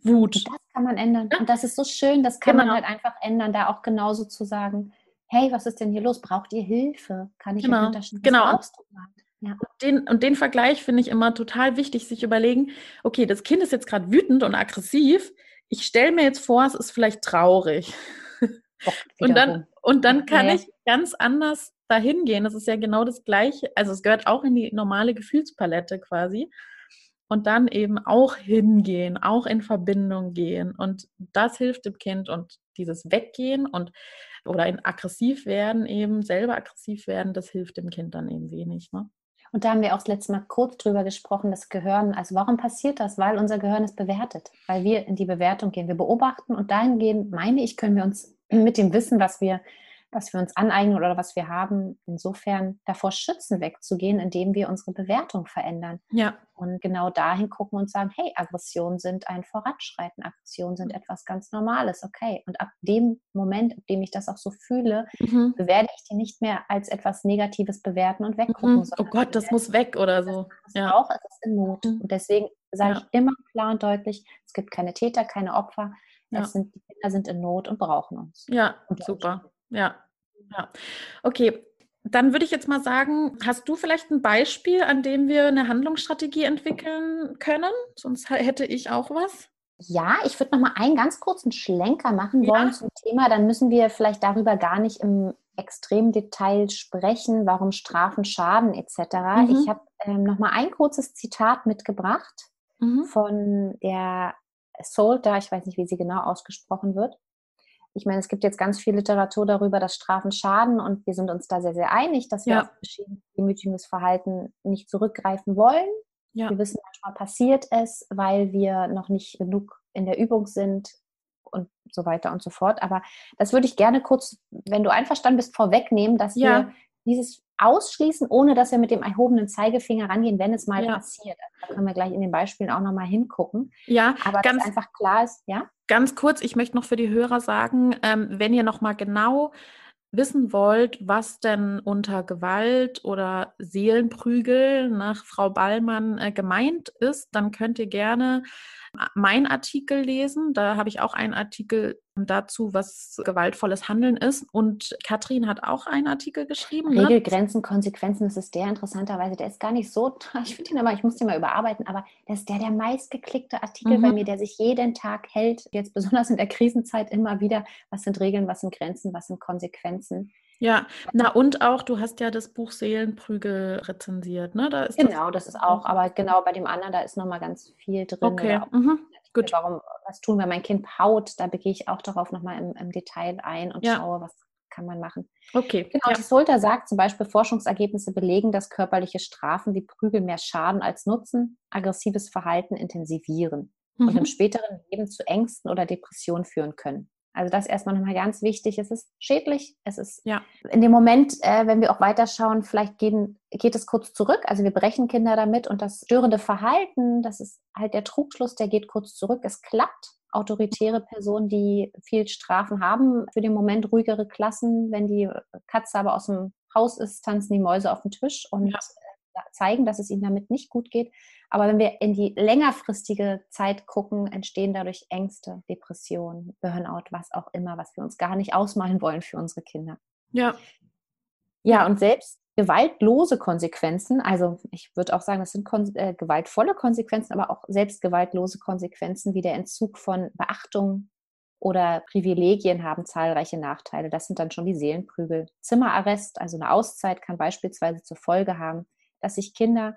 Wut. Und das kann man ändern. Ja? Und das ist so schön, das kann genau. man halt einfach ändern, da auch genauso zu sagen, hey, was ist denn hier los? Braucht ihr Hilfe? Kann ich genau. unterstützen? Genau. Ja. Und, den, und den Vergleich finde ich immer total wichtig, sich überlegen, okay, das Kind ist jetzt gerade wütend und aggressiv. Ich stelle mir jetzt vor, es ist vielleicht traurig. Och, [LAUGHS] und, dann, und dann kann ja. ich ganz anders dahin gehen. Das ist ja genau das Gleiche. Also es gehört auch in die normale Gefühlspalette quasi und dann eben auch hingehen, auch in Verbindung gehen. Und das hilft dem Kind und dieses Weggehen und oder in aggressiv werden, eben selber aggressiv werden, das hilft dem Kind dann eben wenig. Ne? Und da haben wir auch das letzte Mal kurz drüber gesprochen, das Gehirn. Also warum passiert das? Weil unser Gehirn ist bewertet, weil wir in die Bewertung gehen. Wir beobachten und dahingehend, meine ich, können wir uns mit dem Wissen, was wir was wir uns aneignen oder was wir haben, insofern davor schützen, wegzugehen, indem wir unsere Bewertung verändern. Ja. Und genau dahin gucken und sagen, hey, Aggressionen sind ein Voranschreiten, Aggressionen sind etwas ganz Normales, okay. Und ab dem Moment, ab dem ich das auch so fühle, mhm. bewerte ich die nicht mehr als etwas Negatives bewerten und weggucken. Mhm. Oh Gott, das muss weg oder so. Das ja. auch, es ist in Not. Mhm. Und deswegen sage ja. ich immer klar und deutlich, es gibt keine Täter, keine Opfer. Ja. Sind, die Kinder sind in Not und brauchen uns. Ja, super. Ja, ja. Okay, dann würde ich jetzt mal sagen, hast du vielleicht ein Beispiel, an dem wir eine Handlungsstrategie entwickeln können? Sonst hätte ich auch was. Ja, ich würde noch mal einen ganz kurzen Schlenker machen wollen ja. zum Thema. Dann müssen wir vielleicht darüber gar nicht im extremen Detail sprechen, warum Strafen schaden etc. Mhm. Ich habe ähm, noch mal ein kurzes Zitat mitgebracht mhm. von der Solta, ich weiß nicht, wie sie genau ausgesprochen wird ich meine, es gibt jetzt ganz viel Literatur darüber, dass Strafen schaden und wir sind uns da sehr, sehr einig, dass wir ja. auf demütigendes Verhalten nicht zurückgreifen wollen. Ja. Wir wissen, manchmal passiert es, weil wir noch nicht genug in der Übung sind und so weiter und so fort. Aber das würde ich gerne kurz, wenn du einverstanden bist, vorwegnehmen, dass ja. wir dieses ausschließen, ohne dass wir mit dem erhobenen Zeigefinger rangehen, wenn es mal ja. passiert. Da können wir gleich in den Beispielen auch nochmal hingucken. Ja, aber ganz einfach klar ist, ja. Ganz kurz, ich möchte noch für die Hörer sagen, ähm, wenn ihr nochmal genau wissen wollt, was denn unter Gewalt oder Seelenprügel nach Frau Ballmann äh, gemeint ist, dann könnt ihr gerne mein Artikel lesen. Da habe ich auch einen Artikel dazu, was gewaltvolles Handeln ist. Und Katrin hat auch einen Artikel geschrieben. Ne? Regelgrenzen, Konsequenzen, das ist der interessanterweise. Der ist gar nicht so, ich finde ihn aber, ich muss den mal überarbeiten, aber das ist der der meistgeklickte Artikel mhm. bei mir, der sich jeden Tag hält, jetzt besonders in der Krisenzeit immer wieder. Was sind Regeln, was sind Grenzen, was sind Konsequenzen? Ja, na und auch, du hast ja das Buch Seelenprügel rezensiert, ne? Da ist genau, das, das ist auch, aber genau bei dem anderen, da ist nochmal ganz viel drin. Okay, mhm. gut. Warum, was tun, wenn mein Kind haut? Da begehe ich auch darauf nochmal im, im Detail ein und ja. schaue, was kann man machen. Okay. Genau, ja. die Solter sagt zum Beispiel, Forschungsergebnisse belegen, dass körperliche Strafen wie Prügel mehr Schaden als Nutzen, aggressives Verhalten intensivieren mhm. und im späteren Leben zu Ängsten oder Depressionen führen können. Also das erstmal nochmal ganz wichtig. Es ist schädlich. Es ist ja. in dem Moment, äh, wenn wir auch weiterschauen, vielleicht gehen, geht es kurz zurück. Also wir brechen Kinder damit und das störende Verhalten, das ist halt der Trugschluss, der geht kurz zurück. Es klappt. Autoritäre Personen, die viel Strafen haben, für den Moment ruhigere Klassen. Wenn die Katze aber aus dem Haus ist, tanzen die Mäuse auf den Tisch und ja zeigen, dass es ihnen damit nicht gut geht. Aber wenn wir in die längerfristige Zeit gucken, entstehen dadurch Ängste, Depressionen, Burnout, was auch immer, was wir uns gar nicht ausmalen wollen für unsere Kinder. Ja. Ja, und selbst gewaltlose Konsequenzen, also ich würde auch sagen, das sind kon äh, gewaltvolle Konsequenzen, aber auch selbst gewaltlose Konsequenzen wie der Entzug von Beachtung oder Privilegien haben zahlreiche Nachteile. Das sind dann schon die Seelenprügel. Zimmerarrest, also eine Auszeit, kann beispielsweise zur Folge haben, dass sich Kinder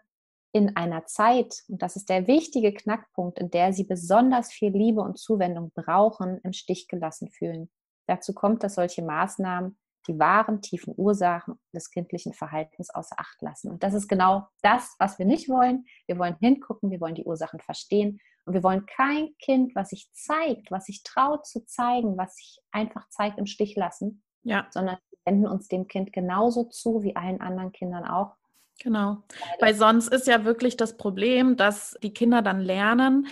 in einer Zeit, und das ist der wichtige Knackpunkt, in der sie besonders viel Liebe und Zuwendung brauchen, im Stich gelassen fühlen. Dazu kommt, dass solche Maßnahmen die wahren tiefen Ursachen des kindlichen Verhaltens außer Acht lassen. Und das ist genau das, was wir nicht wollen. Wir wollen hingucken, wir wollen die Ursachen verstehen Und wir wollen kein Kind, was sich zeigt, was sich traut zu zeigen, was sich einfach zeigt, im Stich lassen. Ja. Sondern wir wenden uns dem Kind genauso zu wie allen anderen Kindern auch. Genau. Weil sonst ist ja wirklich das Problem, dass die Kinder dann lernen,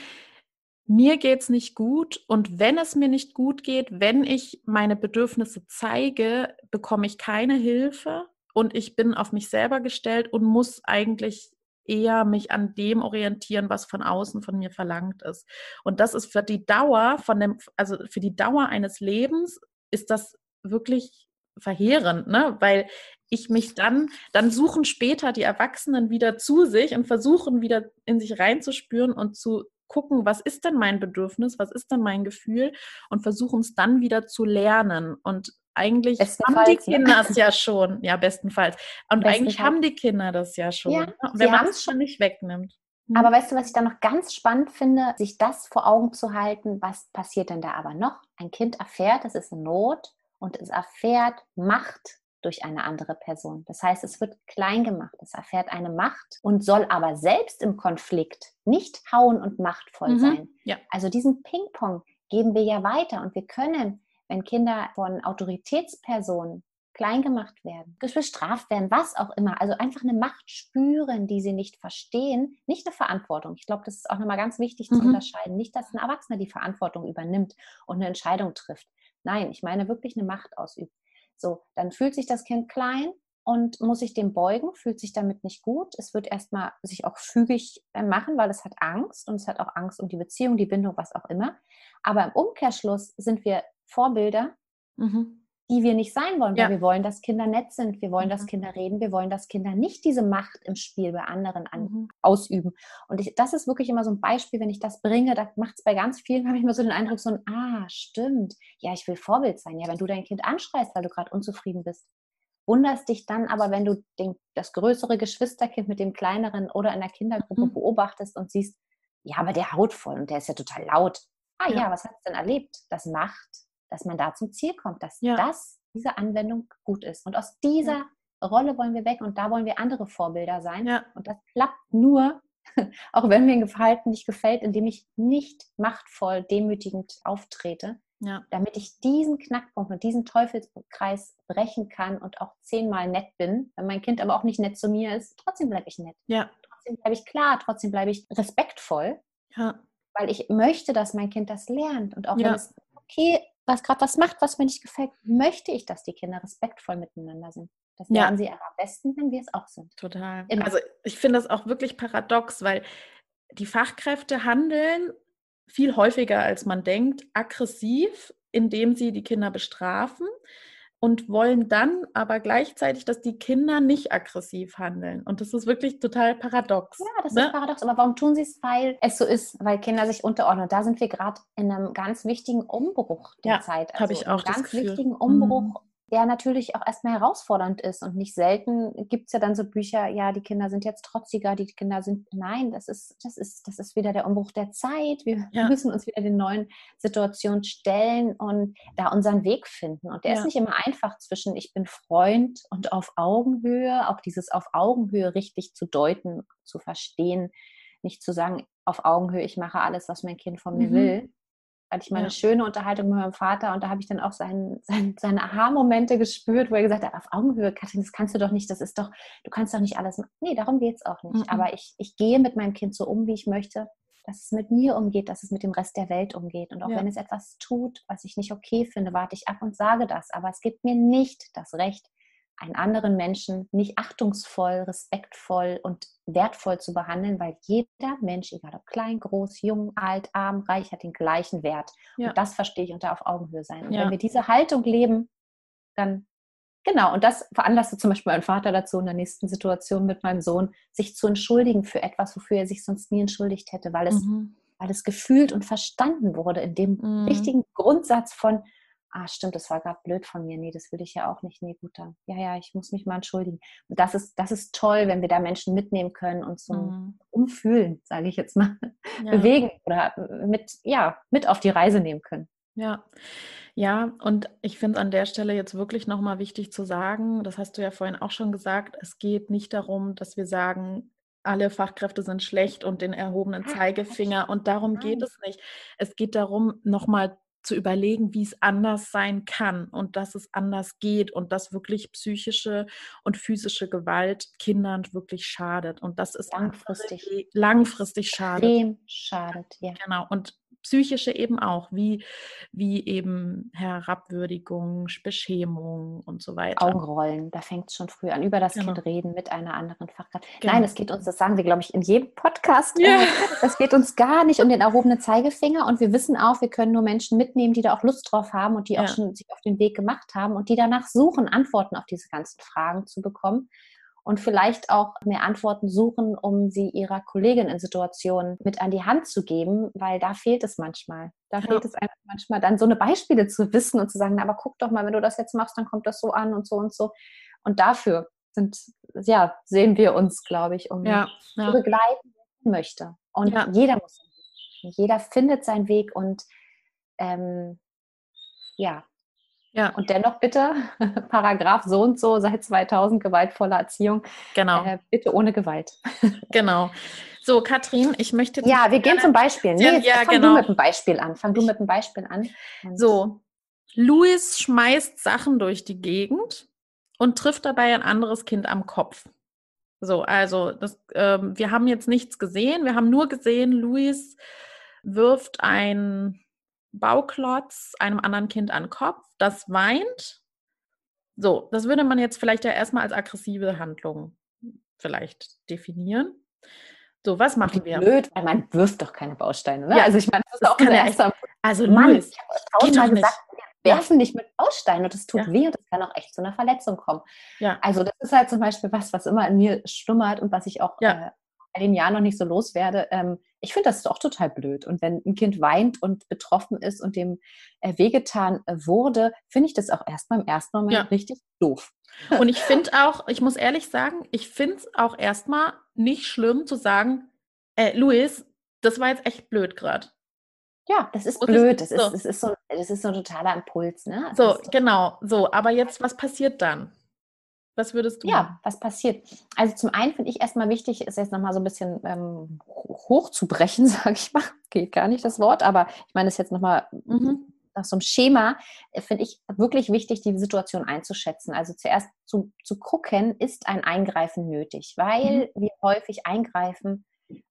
mir geht es nicht gut und wenn es mir nicht gut geht, wenn ich meine Bedürfnisse zeige, bekomme ich keine Hilfe und ich bin auf mich selber gestellt und muss eigentlich eher mich an dem orientieren, was von außen von mir verlangt ist. Und das ist für die Dauer von dem, also für die Dauer eines Lebens ist das wirklich verheerend, ne? Weil ich mich dann, dann suchen später die Erwachsenen wieder zu sich und versuchen wieder in sich reinzuspüren und zu gucken, was ist denn mein Bedürfnis, was ist denn mein Gefühl und versuchen es dann wieder zu lernen. Und eigentlich haben die Kinder es ja schon, ja, bestenfalls. Und bestenfalls. eigentlich haben die Kinder das ja schon, ja, ne? wenn man es schon nicht wegnimmt. Hm. Aber weißt du, was ich da noch ganz spannend finde, sich das vor Augen zu halten, was passiert denn da aber noch? Ein Kind erfährt, es ist in Not und es erfährt Macht durch eine andere Person. Das heißt, es wird klein gemacht, es erfährt eine Macht und soll aber selbst im Konflikt nicht hauen und machtvoll mhm. sein. Ja. Also diesen Ping-Pong geben wir ja weiter und wir können, wenn Kinder von Autoritätspersonen klein gemacht werden, bestraft werden, was auch immer. Also einfach eine Macht spüren, die sie nicht verstehen, nicht eine Verantwortung. Ich glaube, das ist auch nochmal ganz wichtig zu mhm. unterscheiden. Nicht, dass ein Erwachsener die Verantwortung übernimmt und eine Entscheidung trifft. Nein, ich meine wirklich eine Macht ausübt. So, dann fühlt sich das Kind klein und muss sich dem beugen, fühlt sich damit nicht gut. Es wird erstmal sich auch fügig äh, machen, weil es hat Angst und es hat auch Angst um die Beziehung, die Bindung, was auch immer. Aber im Umkehrschluss sind wir Vorbilder, mhm die wir nicht sein wollen, weil ja. wir wollen, dass Kinder nett sind, wir wollen, mhm. dass Kinder reden, wir wollen, dass Kinder nicht diese Macht im Spiel bei anderen an, mhm. ausüben. Und ich, das ist wirklich immer so ein Beispiel, wenn ich das bringe, da macht es bei ganz vielen, [LAUGHS] habe ich immer so den Eindruck, so ein, ah, stimmt, ja, ich will Vorbild sein. Ja, wenn du dein Kind anschreist, weil du gerade unzufrieden bist, wunderst dich dann aber, wenn du den, das größere Geschwisterkind mit dem kleineren oder in der Kindergruppe mhm. beobachtest und siehst, ja, aber der haut voll und der ist ja total laut. Ah ja, ja was hat es denn erlebt? Das macht dass man da zum Ziel kommt, dass ja. das, diese Anwendung gut ist. Und aus dieser ja. Rolle wollen wir weg und da wollen wir andere Vorbilder sein. Ja. Und das klappt nur, [LAUGHS] auch wenn mir ein Verhalten nicht gefällt, indem ich nicht machtvoll, demütigend auftrete, damit ich diesen Knackpunkt und diesen Teufelskreis brechen kann und auch zehnmal nett bin. Wenn mein Kind aber auch nicht nett zu mir ist, trotzdem bleibe ich nett. Trotzdem bleibe ich klar, trotzdem bleibe ich respektvoll. Weil ich möchte, dass mein Kind das lernt. Und auch wenn es okay was gerade was macht, was mir nicht gefällt, möchte ich, dass die Kinder respektvoll miteinander sind. Das lernen ja. sie aber am besten, wenn wir es auch sind. Total. Immer. Also ich finde das auch wirklich paradox, weil die Fachkräfte handeln viel häufiger, als man denkt, aggressiv, indem sie die Kinder bestrafen und wollen dann aber gleichzeitig, dass die Kinder nicht aggressiv handeln. Und das ist wirklich total paradox. Ja, das ne? ist paradox. Aber warum tun sie es? Weil es so ist, weil Kinder sich unterordnen. Und da sind wir gerade in einem ganz wichtigen Umbruch der ja, Zeit. Also habe ich auch ganz wichtigen Umbruch mhm der natürlich auch erstmal herausfordernd ist. Und nicht selten gibt es ja dann so Bücher, ja, die Kinder sind jetzt trotziger, die Kinder sind, nein, das ist, das ist, das ist wieder der Umbruch der Zeit. Wir ja. [LAUGHS] müssen uns wieder den neuen Situationen stellen und da unseren Weg finden. Und der ja. ist nicht immer einfach zwischen ich bin Freund und auf Augenhöhe, auch dieses auf Augenhöhe richtig zu deuten, zu verstehen, nicht zu sagen, auf Augenhöhe, ich mache alles, was mein Kind von mir mhm. will, hatte ich mal ja. eine schöne Unterhaltung mit meinem Vater und da habe ich dann auch sein, sein, seine Aha-Momente gespürt, wo er gesagt hat, auf Augenhöhe, Katrin, das kannst du doch nicht, das ist doch, du kannst doch nicht alles machen. Nee, darum geht es auch nicht. Mhm. Aber ich, ich gehe mit meinem Kind so um, wie ich möchte, dass es mit mir umgeht, dass es mit dem Rest der Welt umgeht. Und auch ja. wenn es etwas tut, was ich nicht okay finde, warte ich ab und sage das. Aber es gibt mir nicht das Recht, einen anderen Menschen nicht achtungsvoll, respektvoll und wertvoll zu behandeln, weil jeder Mensch, egal ob klein, groß, jung, alt, arm, reich, hat den gleichen Wert. Ja. Und das verstehe ich unter auf Augenhöhe sein. Und ja. wenn wir diese Haltung leben, dann genau, und das veranlasste zum Beispiel meinen Vater dazu in der nächsten Situation mit meinem Sohn, sich zu entschuldigen für etwas, wofür er sich sonst nie entschuldigt hätte, weil es, mhm. weil es gefühlt und verstanden wurde in dem mhm. richtigen Grundsatz von, ah, stimmt, das war gerade blöd von mir. Nee, das will ich ja auch nicht. Nee, gut, dann, ja, ja, ich muss mich mal entschuldigen. Und das ist, das ist toll, wenn wir da Menschen mitnehmen können und zum mhm. Umfühlen, sage ich jetzt mal, ja. bewegen oder mit, ja, mit auf die Reise nehmen können. Ja, ja, und ich finde es an der Stelle jetzt wirklich nochmal wichtig zu sagen, das hast du ja vorhin auch schon gesagt, es geht nicht darum, dass wir sagen, alle Fachkräfte sind schlecht und den erhobenen Zeigefinger. Und darum geht es nicht. Es geht darum, nochmal zu überlegen, wie es anders sein kann und dass es anders geht und dass wirklich psychische und physische Gewalt Kindern wirklich schadet. Und das ist langfristig, langfristig schadet. Extrem schadet, ja. Genau. Und psychische eben auch, wie, wie eben Herabwürdigung, Beschämung und so weiter. Augenrollen, da fängt es schon früh an, über das genau. Kind reden mit einer anderen Fachkraft. Genau. Nein, es geht uns, das sagen wir, glaube ich, in jedem Podcast, ja. äh, es geht uns gar nicht um den erhobenen Zeigefinger und wir wissen auch, wir können nur Menschen mitnehmen, die da auch Lust drauf haben und die ja. auch schon sich auf den Weg gemacht haben und die danach suchen, Antworten auf diese ganzen Fragen zu bekommen und vielleicht auch mehr Antworten suchen, um sie ihrer Kollegin in Situationen mit an die Hand zu geben, weil da fehlt es manchmal. Da ja. fehlt es einfach manchmal dann so eine Beispiele zu wissen und zu sagen, na, aber guck doch mal, wenn du das jetzt machst, dann kommt das so an und so und so. Und dafür sind, ja, sehen wir uns, glaube ich, um ja, ja. zu begleiten, möchte. Und jeder muss, jeder findet seinen Weg und ähm, ja, ja. Und dennoch bitte, [LAUGHS] Paragraph so und so seit 2000 gewaltvolle Erziehung. Genau. Äh, bitte ohne Gewalt. [LAUGHS] genau. So, Katrin, ich möchte. Ja, wir gehen zum Beispiel. Nee, ja, fang genau. du mit dem Beispiel an. Fang du mit dem Beispiel an. so, Luis schmeißt Sachen durch die Gegend und trifft dabei ein anderes Kind am Kopf. So, also das, ähm, wir haben jetzt nichts gesehen. Wir haben nur gesehen, Luis wirft ein Bauklotz einem anderen Kind an den Kopf, das weint. So, das würde man jetzt vielleicht ja erstmal als aggressive Handlung vielleicht definieren. So, was machen wir? Blöd, weil man wirft doch keine Bausteine. Ne? Ja, also ich meine, das ist auch der erste. Also Mann, ich habe tausendmal gesagt, wir werfen nicht mit Bausteinen und das tut ja. weh und das kann auch echt zu einer Verletzung kommen. Ja. Also das ist halt zum Beispiel was, was immer in mir stummert und was ich auch ja. äh, in den Jahren noch nicht so loswerde. Ähm, ich finde das doch total blöd. Und wenn ein Kind weint und betroffen ist und dem äh, wehgetan äh, wurde, finde ich das auch erstmal im ersten Moment ja. richtig doof. [LAUGHS] Und ich finde auch, ich muss ehrlich sagen, ich finde es auch erstmal nicht schlimm zu sagen, äh, Luis, das war jetzt echt blöd gerade. Ja, das ist blöd. Das, so. ist, das, ist so, das ist so ein totaler Impuls. Ne? so, genau. So, aber jetzt, was passiert dann? Was würdest du? Ja, machen? was passiert? Also zum einen finde ich erstmal wichtig, ist jetzt nochmal so ein bisschen ähm, hochzubrechen, [LAUGHS] sage ich mal. Geht gar nicht das Wort, aber ich meine es jetzt nochmal mhm. nach so einem Schema, äh, finde ich wirklich wichtig, die Situation einzuschätzen. Also zuerst zu, zu gucken, ist ein Eingreifen nötig, weil mhm. wir häufig eingreifen,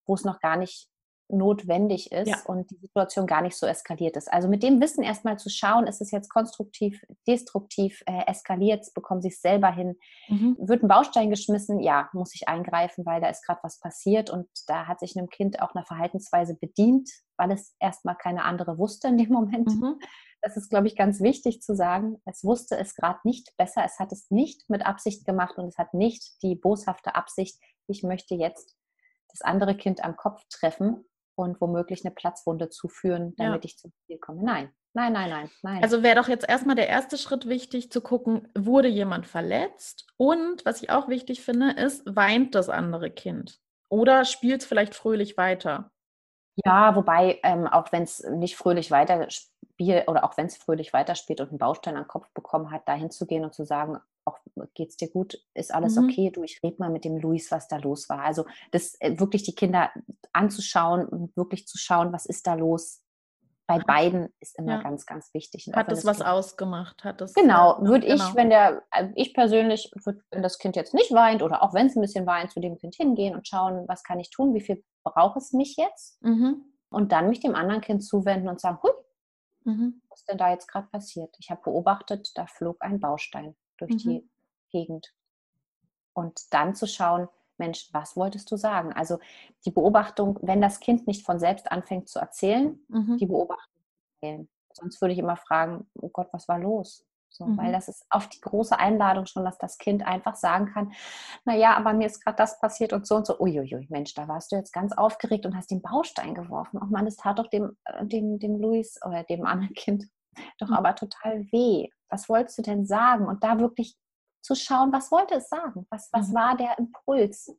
wo es noch gar nicht notwendig ist ja. und die Situation gar nicht so eskaliert ist. Also mit dem Wissen erstmal zu schauen, ist es jetzt konstruktiv, destruktiv, äh, eskaliert, bekommen sie es selber hin. Mhm. Wird ein Baustein geschmissen, ja, muss ich eingreifen, weil da ist gerade was passiert und da hat sich einem Kind auch eine Verhaltensweise bedient, weil es erstmal keine andere wusste in dem Moment. Mhm. Das ist, glaube ich, ganz wichtig zu sagen. Es wusste es gerade nicht besser, es hat es nicht mit Absicht gemacht und es hat nicht die boshafte Absicht, ich möchte jetzt das andere Kind am Kopf treffen, und womöglich eine Platzwunde zuführen, damit ja. ich zum Ziel komme. Nein, nein, nein, nein, nein. Also wäre doch jetzt erstmal der erste Schritt wichtig zu gucken, wurde jemand verletzt? Und was ich auch wichtig finde, ist, weint das andere Kind? Oder spielt es vielleicht fröhlich weiter? Ja, wobei, ähm, auch wenn es nicht fröhlich weiterspielt oder auch wenn es fröhlich weiterspielt und einen Baustein am Kopf bekommen hat, da hinzugehen und zu sagen, geht's dir gut, ist alles mhm. okay, du, ich rede mal mit dem Luis, was da los war. Also das äh, wirklich die Kinder anzuschauen und wirklich zu schauen, was ist da los. Bei beiden ist immer ja. ganz, ganz wichtig. Hat das was kind, ausgemacht? Hat das, genau, würde genau. ich, wenn der, also ich persönlich, würd, wenn das Kind jetzt nicht weint oder auch wenn es ein bisschen weint, zu dem Kind hingehen und schauen, was kann ich tun, wie viel braucht es mich jetzt? Mhm. Und dann mich dem anderen Kind zuwenden und sagen, hui, mhm. was ist denn da jetzt gerade passiert? Ich habe beobachtet, da flog ein Baustein durch mhm. die Gegend. Und dann zu schauen, Mensch, was wolltest du sagen? Also die Beobachtung, wenn das Kind nicht von selbst anfängt zu erzählen, mhm. die Beobachtung erzählen. Sonst würde ich immer fragen, oh Gott, was war los? So, mhm. Weil das ist oft die große Einladung schon, dass das Kind einfach sagen kann, naja, aber mir ist gerade das passiert und so und so. Uiuiui, Mensch, da warst du jetzt ganz aufgeregt und hast den Baustein geworfen. Oh Mann, das tat doch dem, äh, dem, dem Luis oder dem anderen [LAUGHS] Kind doch mhm. aber total weh. Was wolltest du denn sagen? Und da wirklich zu schauen, was wollte es sagen? Was, was mhm. war der Impuls?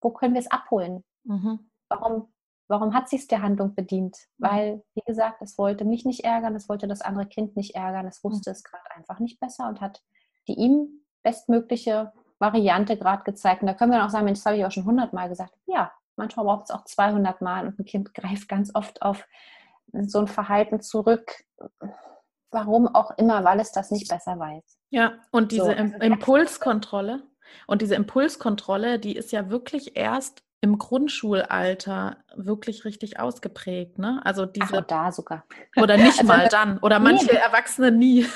Wo können wir es abholen? Mhm. Warum, warum hat sich der Handlung bedient? Mhm. Weil, wie gesagt, es wollte mich nicht ärgern, es wollte das andere Kind nicht ärgern, es wusste mhm. es gerade einfach nicht besser und hat die ihm bestmögliche Variante gerade gezeigt. Und da können wir auch sagen, Mensch, das habe ich auch schon hundertmal gesagt. Ja, manchmal braucht es auch 200 Mal und ein Kind greift ganz oft auf so ein Verhalten zurück. Warum auch immer, weil es das nicht besser weiß. Ja, und diese so. Impulskontrolle. Und diese Impulskontrolle, die ist ja wirklich erst im Grundschulalter wirklich richtig ausgeprägt, ne? Also diese Ach, da sogar. Oder nicht also, mal dann. Oder manche nee. Erwachsene nie.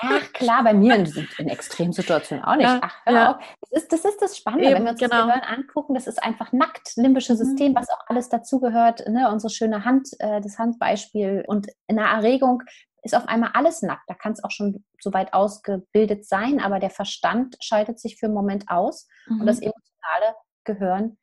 Ach klar, bei mir in, in Extremsituationen auch nicht. Ja, Ach, hör ja. auf. Das ist, das ist das Spannende, Eben, wenn wir uns genau. das Gehirn angucken, das ist einfach nackt, limbische mhm. System, mhm. was auch alles dazugehört, ne? unsere schöne Hand, äh, das Handbeispiel. Und in der Erregung ist auf einmal alles nackt. Da kann es auch schon so weit ausgebildet sein, aber der Verstand schaltet sich für einen Moment aus mhm. und das emotionale Gehirn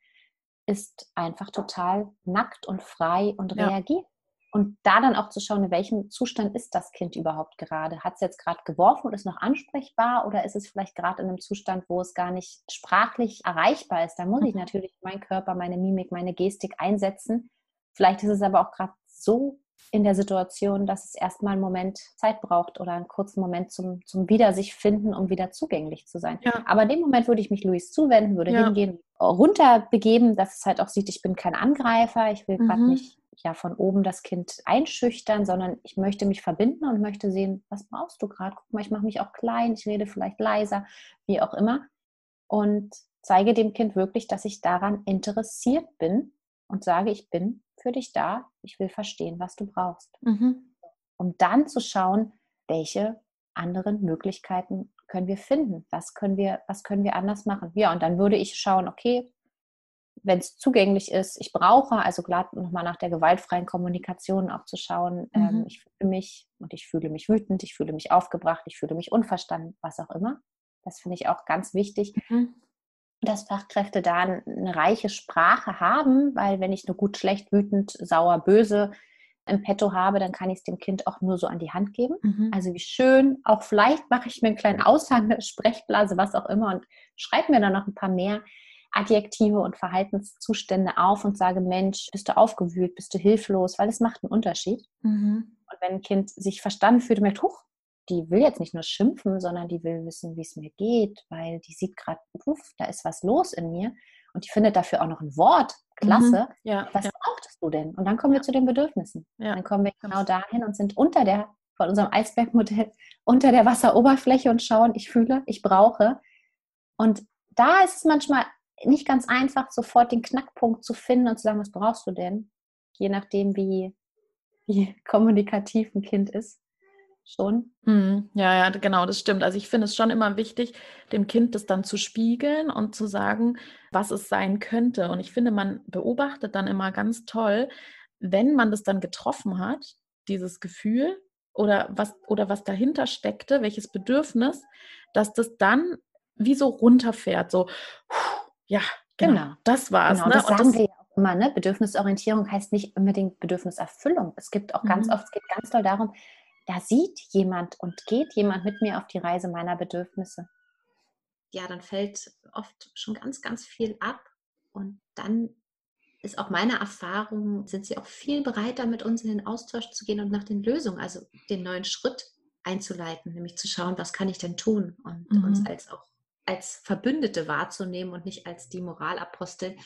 ist einfach total nackt und frei und ja. reagiert. Und da dann auch zu schauen, in welchem Zustand ist das Kind überhaupt gerade? Hat es jetzt gerade geworfen und ist noch ansprechbar oder ist es vielleicht gerade in einem Zustand, wo es gar nicht sprachlich erreichbar ist? Da muss ich mhm. natürlich meinen Körper, meine Mimik, meine Gestik einsetzen. Vielleicht ist es aber auch gerade so in der Situation, dass es erstmal einen Moment Zeit braucht oder einen kurzen Moment zum, zum Wieder sich finden, um wieder zugänglich zu sein. Ja. Aber in dem Moment würde ich mich Luis zuwenden, würde ja. hingehen, runterbegeben, dass es halt auch sieht, ich bin kein Angreifer, ich will mhm. gerade nicht ja von oben das Kind einschüchtern, sondern ich möchte mich verbinden und möchte sehen, was brauchst du gerade? Guck mal, ich mache mich auch klein, ich rede vielleicht leiser, wie auch immer. Und zeige dem Kind wirklich, dass ich daran interessiert bin und sage, ich bin für dich da, ich will verstehen, was du brauchst. Mhm. Um dann zu schauen, welche anderen Möglichkeiten können wir finden? Was können wir, was können wir anders machen? Ja, und dann würde ich schauen, okay, wenn es zugänglich ist, ich brauche, also gerade nochmal nach der gewaltfreien Kommunikation auch zu schauen, ähm, mhm. ähm, ich fühle mich und ich fühle mich wütend, ich fühle mich aufgebracht, ich fühle mich unverstanden, was auch immer. Das finde ich auch ganz wichtig. Mhm dass Fachkräfte da eine reiche Sprache haben, weil wenn ich nur gut, schlecht, wütend, sauer, böse im Petto habe, dann kann ich es dem Kind auch nur so an die Hand geben. Mhm. Also wie schön, auch vielleicht mache ich mir einen kleinen Aushang, eine Sprechblase, was auch immer und schreibe mir dann noch ein paar mehr Adjektive und Verhaltenszustände auf und sage, Mensch, bist du aufgewühlt, bist du hilflos, weil es macht einen Unterschied. Mhm. Und wenn ein Kind sich verstanden fühlt und merkt, huch, die will jetzt nicht nur schimpfen, sondern die will wissen, wie es mir geht, weil die sieht gerade, da ist was los in mir und die findet dafür auch noch ein Wort. Klasse. Mhm. Ja, was ja. brauchtest du denn? Und dann kommen wir zu den Bedürfnissen. Ja. Dann kommen wir genau dahin und sind unter der, von unserem Eisbergmodell, [LAUGHS] unter der Wasseroberfläche und schauen, ich fühle, ich brauche. Und da ist es manchmal nicht ganz einfach, sofort den Knackpunkt zu finden und zu sagen, was brauchst du denn? Je nachdem, wie, wie [LAUGHS] kommunikativ ein Kind ist schon. Mhm. Ja, ja, genau, das stimmt. Also ich finde es schon immer wichtig, dem Kind das dann zu spiegeln und zu sagen, was es sein könnte. Und ich finde, man beobachtet dann immer ganz toll, wenn man das dann getroffen hat, dieses Gefühl oder was, oder was dahinter steckte, welches Bedürfnis, dass das dann wie so runterfährt, so, ja, genau, genau. das war's. Genau, ne? das sagen das, wir ja auch immer, ne? Bedürfnisorientierung heißt nicht unbedingt Bedürfniserfüllung. Es gibt auch ganz mhm. oft, es geht ganz doll darum, da sieht jemand und geht jemand mit mir auf die Reise meiner Bedürfnisse. Ja, dann fällt oft schon ganz, ganz viel ab und dann ist auch meine Erfahrung, sind sie auch viel bereiter, mit uns in den Austausch zu gehen und nach den Lösungen, also den neuen Schritt einzuleiten, nämlich zu schauen, was kann ich denn tun und mhm. uns als auch als Verbündete wahrzunehmen und nicht als die Moralapostel,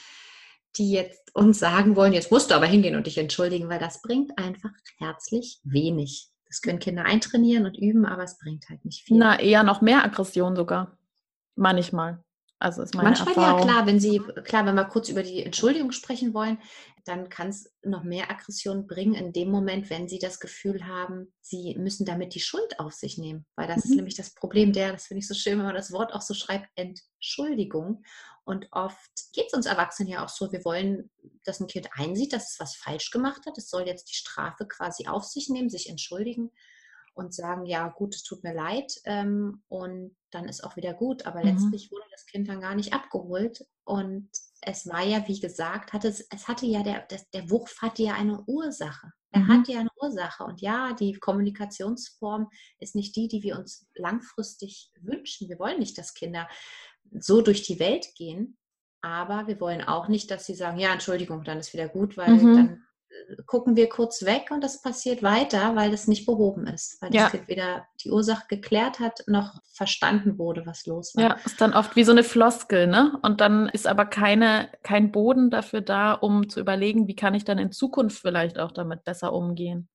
die jetzt uns sagen wollen, jetzt musst du aber hingehen und dich entschuldigen, weil das bringt einfach herzlich wenig. Das können Kinder eintrainieren und üben, aber es bringt halt nicht viel. Na, eher noch mehr Aggression sogar. Manchmal. Also ist meine Manchmal Erfahrung. ja, klar, wenn Sie, klar, wenn wir kurz über die Entschuldigung sprechen wollen, dann kann es noch mehr Aggression bringen in dem Moment, wenn Sie das Gefühl haben, Sie müssen damit die Schuld auf sich nehmen. Weil das mhm. ist nämlich das Problem der, das finde ich so schön, wenn man das Wort auch so schreibt, Entschuldigung. Und oft geht es uns Erwachsenen ja auch so, wir wollen, dass ein Kind einsieht, dass es was falsch gemacht hat. Es soll jetzt die Strafe quasi auf sich nehmen, sich entschuldigen und sagen, ja gut, es tut mir leid ähm, und dann ist auch wieder gut. Aber mhm. letztlich wurde das Kind dann gar nicht abgeholt und es war ja, wie gesagt, hatte es, es hatte ja, der, der, der Wurf hatte ja eine Ursache. Er mhm. hat ja eine Ursache. Und ja, die Kommunikationsform ist nicht die, die wir uns langfristig wünschen. Wir wollen nicht, dass Kinder so durch die Welt gehen, aber wir wollen auch nicht, dass sie sagen, ja, Entschuldigung, dann ist wieder gut, weil mhm. dann gucken wir kurz weg und das passiert weiter, weil das nicht behoben ist, weil ja. das Kind weder die Ursache geklärt hat, noch verstanden wurde, was los war. Ja, ist dann oft wie so eine Floskel, ne? Und dann ist aber keine, kein Boden dafür da, um zu überlegen, wie kann ich dann in Zukunft vielleicht auch damit besser umgehen.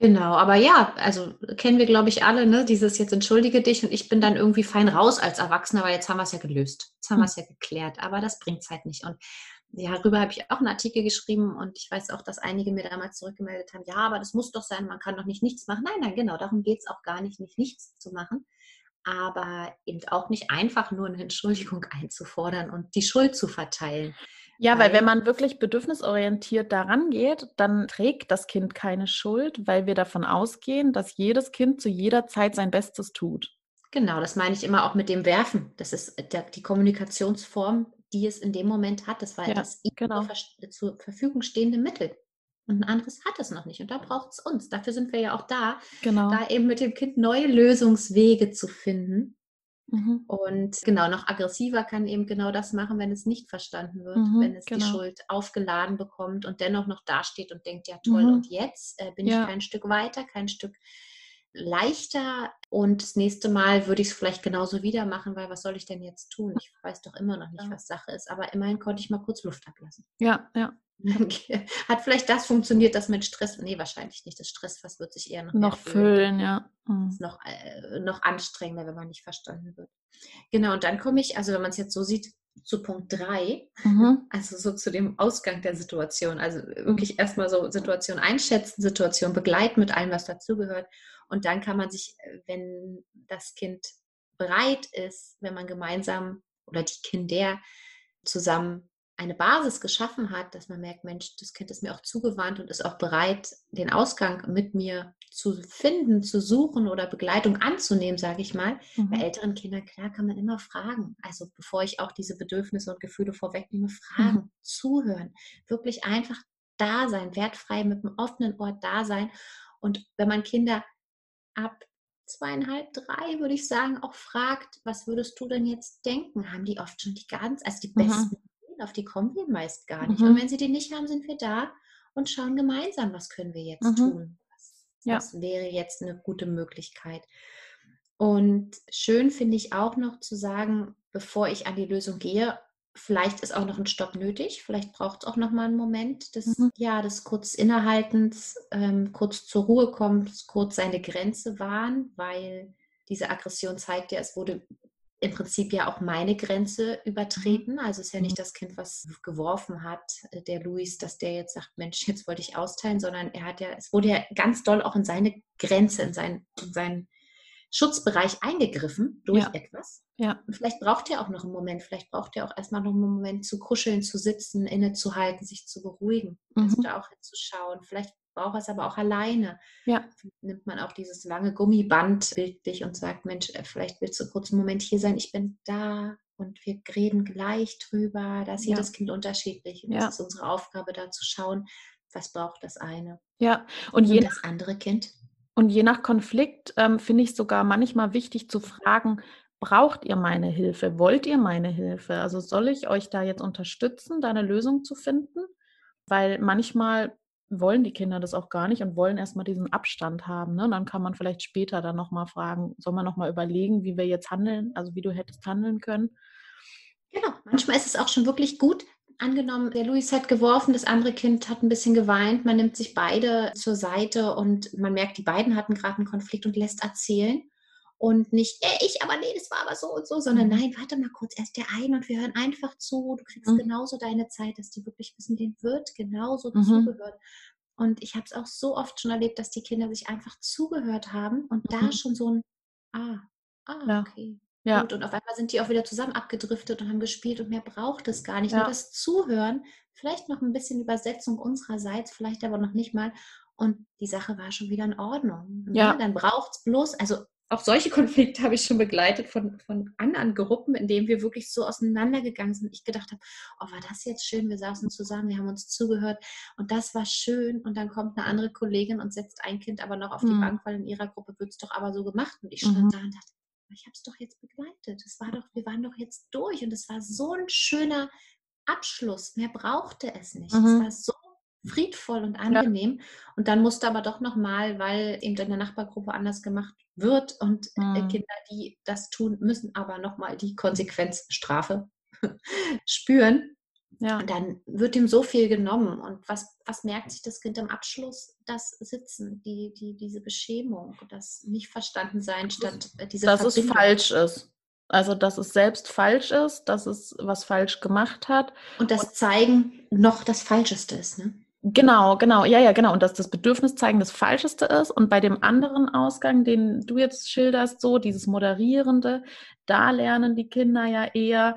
Genau, aber ja, also kennen wir, glaube ich, alle, ne? Dieses jetzt entschuldige dich und ich bin dann irgendwie fein raus als Erwachsener, weil jetzt haben wir es ja gelöst. Jetzt haben hm. wir es ja geklärt, aber das bringt es halt nicht. Und ja, darüber habe ich auch einen Artikel geschrieben und ich weiß auch, dass einige mir damals zurückgemeldet haben, ja, aber das muss doch sein, man kann doch nicht nichts machen. Nein, nein, genau, darum geht es auch gar nicht, nicht nichts zu machen, aber eben auch nicht einfach nur eine Entschuldigung [LAUGHS] einzufordern und die Schuld zu verteilen. Ja, weil, wenn man wirklich bedürfnisorientiert daran geht, dann trägt das Kind keine Schuld, weil wir davon ausgehen, dass jedes Kind zu jeder Zeit sein Bestes tut. Genau, das meine ich immer auch mit dem Werfen. Das ist die Kommunikationsform, die es in dem Moment hat. Das war ja, das genau. zur Verfügung stehende Mittel. Und ein anderes hat es noch nicht. Und da braucht es uns. Dafür sind wir ja auch da, genau. da eben mit dem Kind neue Lösungswege zu finden. Mhm. Und genau, noch aggressiver kann eben genau das machen, wenn es nicht verstanden wird, mhm, wenn es genau. die Schuld aufgeladen bekommt und dennoch noch dasteht und denkt, ja toll, mhm. und jetzt äh, bin ja. ich kein Stück weiter, kein Stück leichter und das nächste Mal würde ich es vielleicht genauso wieder machen, weil was soll ich denn jetzt tun? Ich weiß doch immer noch nicht, was Sache ist, aber immerhin konnte ich mal kurz Luft ablassen. Ja, ja. [LAUGHS] Hat vielleicht das funktioniert, das mit Stress? Nee, wahrscheinlich nicht. Das Stressfass wird sich eher noch, noch füllen, ja. Mhm. Ist noch, äh, noch anstrengender, wenn man nicht verstanden wird. Genau, und dann komme ich, also wenn man es jetzt so sieht, zu Punkt 3, mhm. [LAUGHS] also so zu dem Ausgang der Situation. Also wirklich erstmal so Situation einschätzen, Situation begleiten mit allem, was dazugehört. Und dann kann man sich, äh, wenn das Kind bereit ist, wenn man gemeinsam oder die Kinder zusammen eine Basis geschaffen hat, dass man merkt, Mensch, das Kind ist mir auch zugewandt und ist auch bereit, den Ausgang mit mir zu finden, zu suchen oder Begleitung anzunehmen, sage ich mal. Mhm. Bei älteren Kindern, klar, kann man immer fragen. Also bevor ich auch diese Bedürfnisse und Gefühle vorwegnehme, fragen, mhm. zuhören, wirklich einfach da sein, wertfrei mit einem offenen Ort da sein. Und wenn man Kinder ab zweieinhalb, drei, würde ich sagen, auch fragt, was würdest du denn jetzt denken? Haben die oft schon die ganz, also die mhm. besten Ideen, auf die kommen wir meist gar nicht. Mhm. Und wenn sie die nicht haben, sind wir da und schauen gemeinsam, was können wir jetzt mhm. tun? Was, ja. was wäre jetzt eine gute Möglichkeit? Und schön finde ich auch noch zu sagen, bevor ich an die Lösung gehe, Vielleicht ist auch noch ein Stopp nötig. Vielleicht braucht es auch noch mal einen Moment des, mhm. ja, des kurz Innehaltens, ähm, kurz zur Ruhe kommen, kurz seine Grenze wahren, weil diese Aggression zeigt ja, es wurde im Prinzip ja auch meine Grenze übertreten. Mhm. Also es ist ja nicht mhm. das Kind, was geworfen hat, äh, der Luis, dass der jetzt sagt, Mensch, jetzt wollte ich austeilen, sondern er hat ja, es wurde ja ganz doll auch in seine Grenze, in, sein, in seinen Schutzbereich eingegriffen durch ja. etwas. Ja. Und vielleicht braucht er auch noch einen Moment, vielleicht braucht er auch erstmal noch einen Moment zu kuscheln, zu sitzen, innezuhalten, sich zu beruhigen, also mhm. also da auch hinzuschauen. Vielleicht braucht er es aber auch alleine. Ja. Nimmt man auch dieses lange Gummiband bildlich und sagt, Mensch, äh, vielleicht willst du kurz einen Moment hier sein, ich bin da und wir reden gleich drüber. Da ist ja. jedes Kind unterschiedlich. Und ja. das ist unsere Aufgabe, da zu schauen, was braucht das eine. Ja, und, und das andere Kind. Und je nach Konflikt ähm, finde ich sogar manchmal wichtig zu fragen, braucht ihr meine Hilfe? Wollt ihr meine Hilfe? Also soll ich euch da jetzt unterstützen, da eine Lösung zu finden? Weil manchmal wollen die Kinder das auch gar nicht und wollen erstmal diesen Abstand haben. Ne? dann kann man vielleicht später dann nochmal fragen, soll man nochmal überlegen, wie wir jetzt handeln, also wie du hättest handeln können. Genau, manchmal ist es auch schon wirklich gut, angenommen, der Luis hat geworfen, das andere Kind hat ein bisschen geweint, man nimmt sich beide zur Seite und man merkt, die beiden hatten gerade einen Konflikt und lässt erzählen. Und nicht, äh, ich, aber nee, das war aber so und so, sondern mhm. nein, warte mal kurz, erst der ein und wir hören einfach zu. Du kriegst mhm. genauso deine Zeit, dass die wirklich wissen, denen wird genauso mhm. zugehört. Und ich habe es auch so oft schon erlebt, dass die Kinder sich einfach zugehört haben und da mhm. schon so ein, ah, ah, ja. okay, ja. Gut, und auf einmal sind die auch wieder zusammen abgedriftet und haben gespielt und mehr braucht es gar nicht. Ja. Nur das Zuhören, vielleicht noch ein bisschen Übersetzung unsererseits, vielleicht aber noch nicht mal. Und die Sache war schon wieder in Ordnung. Ne? Ja. Dann braucht es bloß, also auch solche [LAUGHS] Konflikte habe ich schon begleitet von, von anderen Gruppen, in denen wir wirklich so auseinandergegangen sind. Ich gedacht habe, oh, war das jetzt schön? Wir saßen zusammen, wir haben uns zugehört und das war schön. Und dann kommt eine andere Kollegin und setzt ein Kind aber noch auf die mhm. Bank, weil in ihrer Gruppe wird es doch aber so gemacht. Und ich stand mhm. da und dachte, ich habe es doch jetzt begleitet. Es war doch, wir waren doch jetzt durch und es war so ein schöner Abschluss. Mehr brauchte es nicht. Mhm. Es war so friedvoll und angenehm. Ja. Und dann musste aber doch nochmal, weil eben in der Nachbargruppe anders gemacht wird und mhm. Kinder, die das tun, müssen aber nochmal die Konsequenzstrafe [LAUGHS] spüren. Ja. Und dann wird ihm so viel genommen. Und was, was merkt sich das Kind am Abschluss? Das Sitzen, die, die, diese Beschämung, das nicht verstanden sein statt äh, diese Dass Verbindung. es falsch ist. Also, dass es selbst falsch ist, dass es was falsch gemacht hat. Und das Zeigen noch das Falscheste ist, ne? Genau, genau, ja, ja, genau. Und dass das Bedürfnis zeigen das Falscheste ist. Und bei dem anderen Ausgang, den du jetzt schilderst, so dieses Moderierende, da lernen die Kinder ja eher,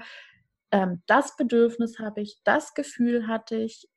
ähm, das Bedürfnis habe ich, das Gefühl hatte ich,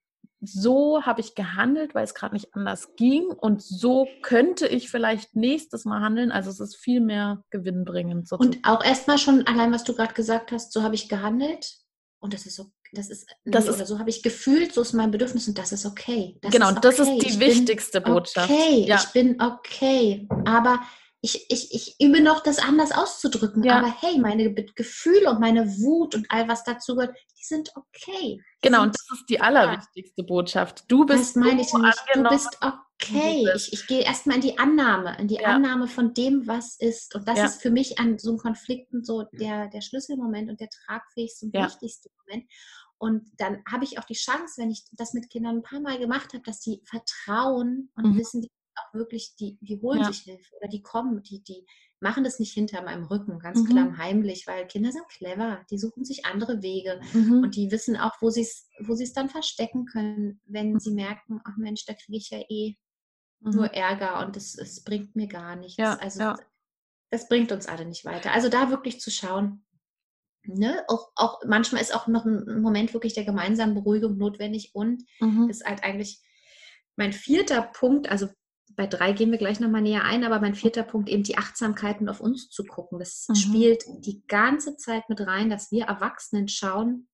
so habe ich gehandelt, weil es gerade nicht anders ging und so könnte ich vielleicht nächstes Mal handeln. Also es ist viel mehr gewinnbringend. Sozusagen. Und auch erstmal schon allein, was du gerade gesagt hast, so habe ich gehandelt und das ist so, das ist, das nee, ist oder so habe ich gefühlt, so ist mein Bedürfnis und das ist okay. Das genau, ist okay. das ist die ich wichtigste Botschaft. Okay, ja. ich bin okay, aber ich, ich, ich übe noch, das anders auszudrücken. Ja. Aber hey, meine Gefühle und meine Wut und all was dazu gehört, die sind okay. Genau, und das ist die allerwichtigste ja. Botschaft. Du bist das meine ich nicht. Du bist okay. Ich, ich gehe erstmal in die Annahme, in die ja. Annahme von dem, was ist. Und das ist für mich an so einem Konflikten so der, der Schlüsselmoment und der tragfähigste und wichtigste Moment. Und dann habe ich auch die Chance, wenn ich das mit Kindern ein paar Mal gemacht habe, dass die vertrauen und mhm. wissen, die auch wirklich, die, die holen ja. sich Hilfe oder die kommen, die, die machen das nicht hinter meinem Rücken, ganz mhm. klamm heimlich, weil Kinder sind clever, die suchen sich andere Wege mhm. und die wissen auch, wo sie es wo dann verstecken können, wenn sie merken, ach Mensch, da kriege ich ja eh nur mhm. Ärger und es, es bringt mir gar nichts. Ja, also ja. das bringt uns alle nicht weiter. Also da wirklich zu schauen, Ne? Auch, auch manchmal ist auch noch ein Moment wirklich der gemeinsamen Beruhigung notwendig und mhm. ist halt eigentlich mein vierter Punkt, also bei drei gehen wir gleich nochmal näher ein, aber mein vierter Punkt eben die Achtsamkeiten auf uns zu gucken. Das mhm. spielt die ganze Zeit mit rein, dass wir Erwachsenen schauen,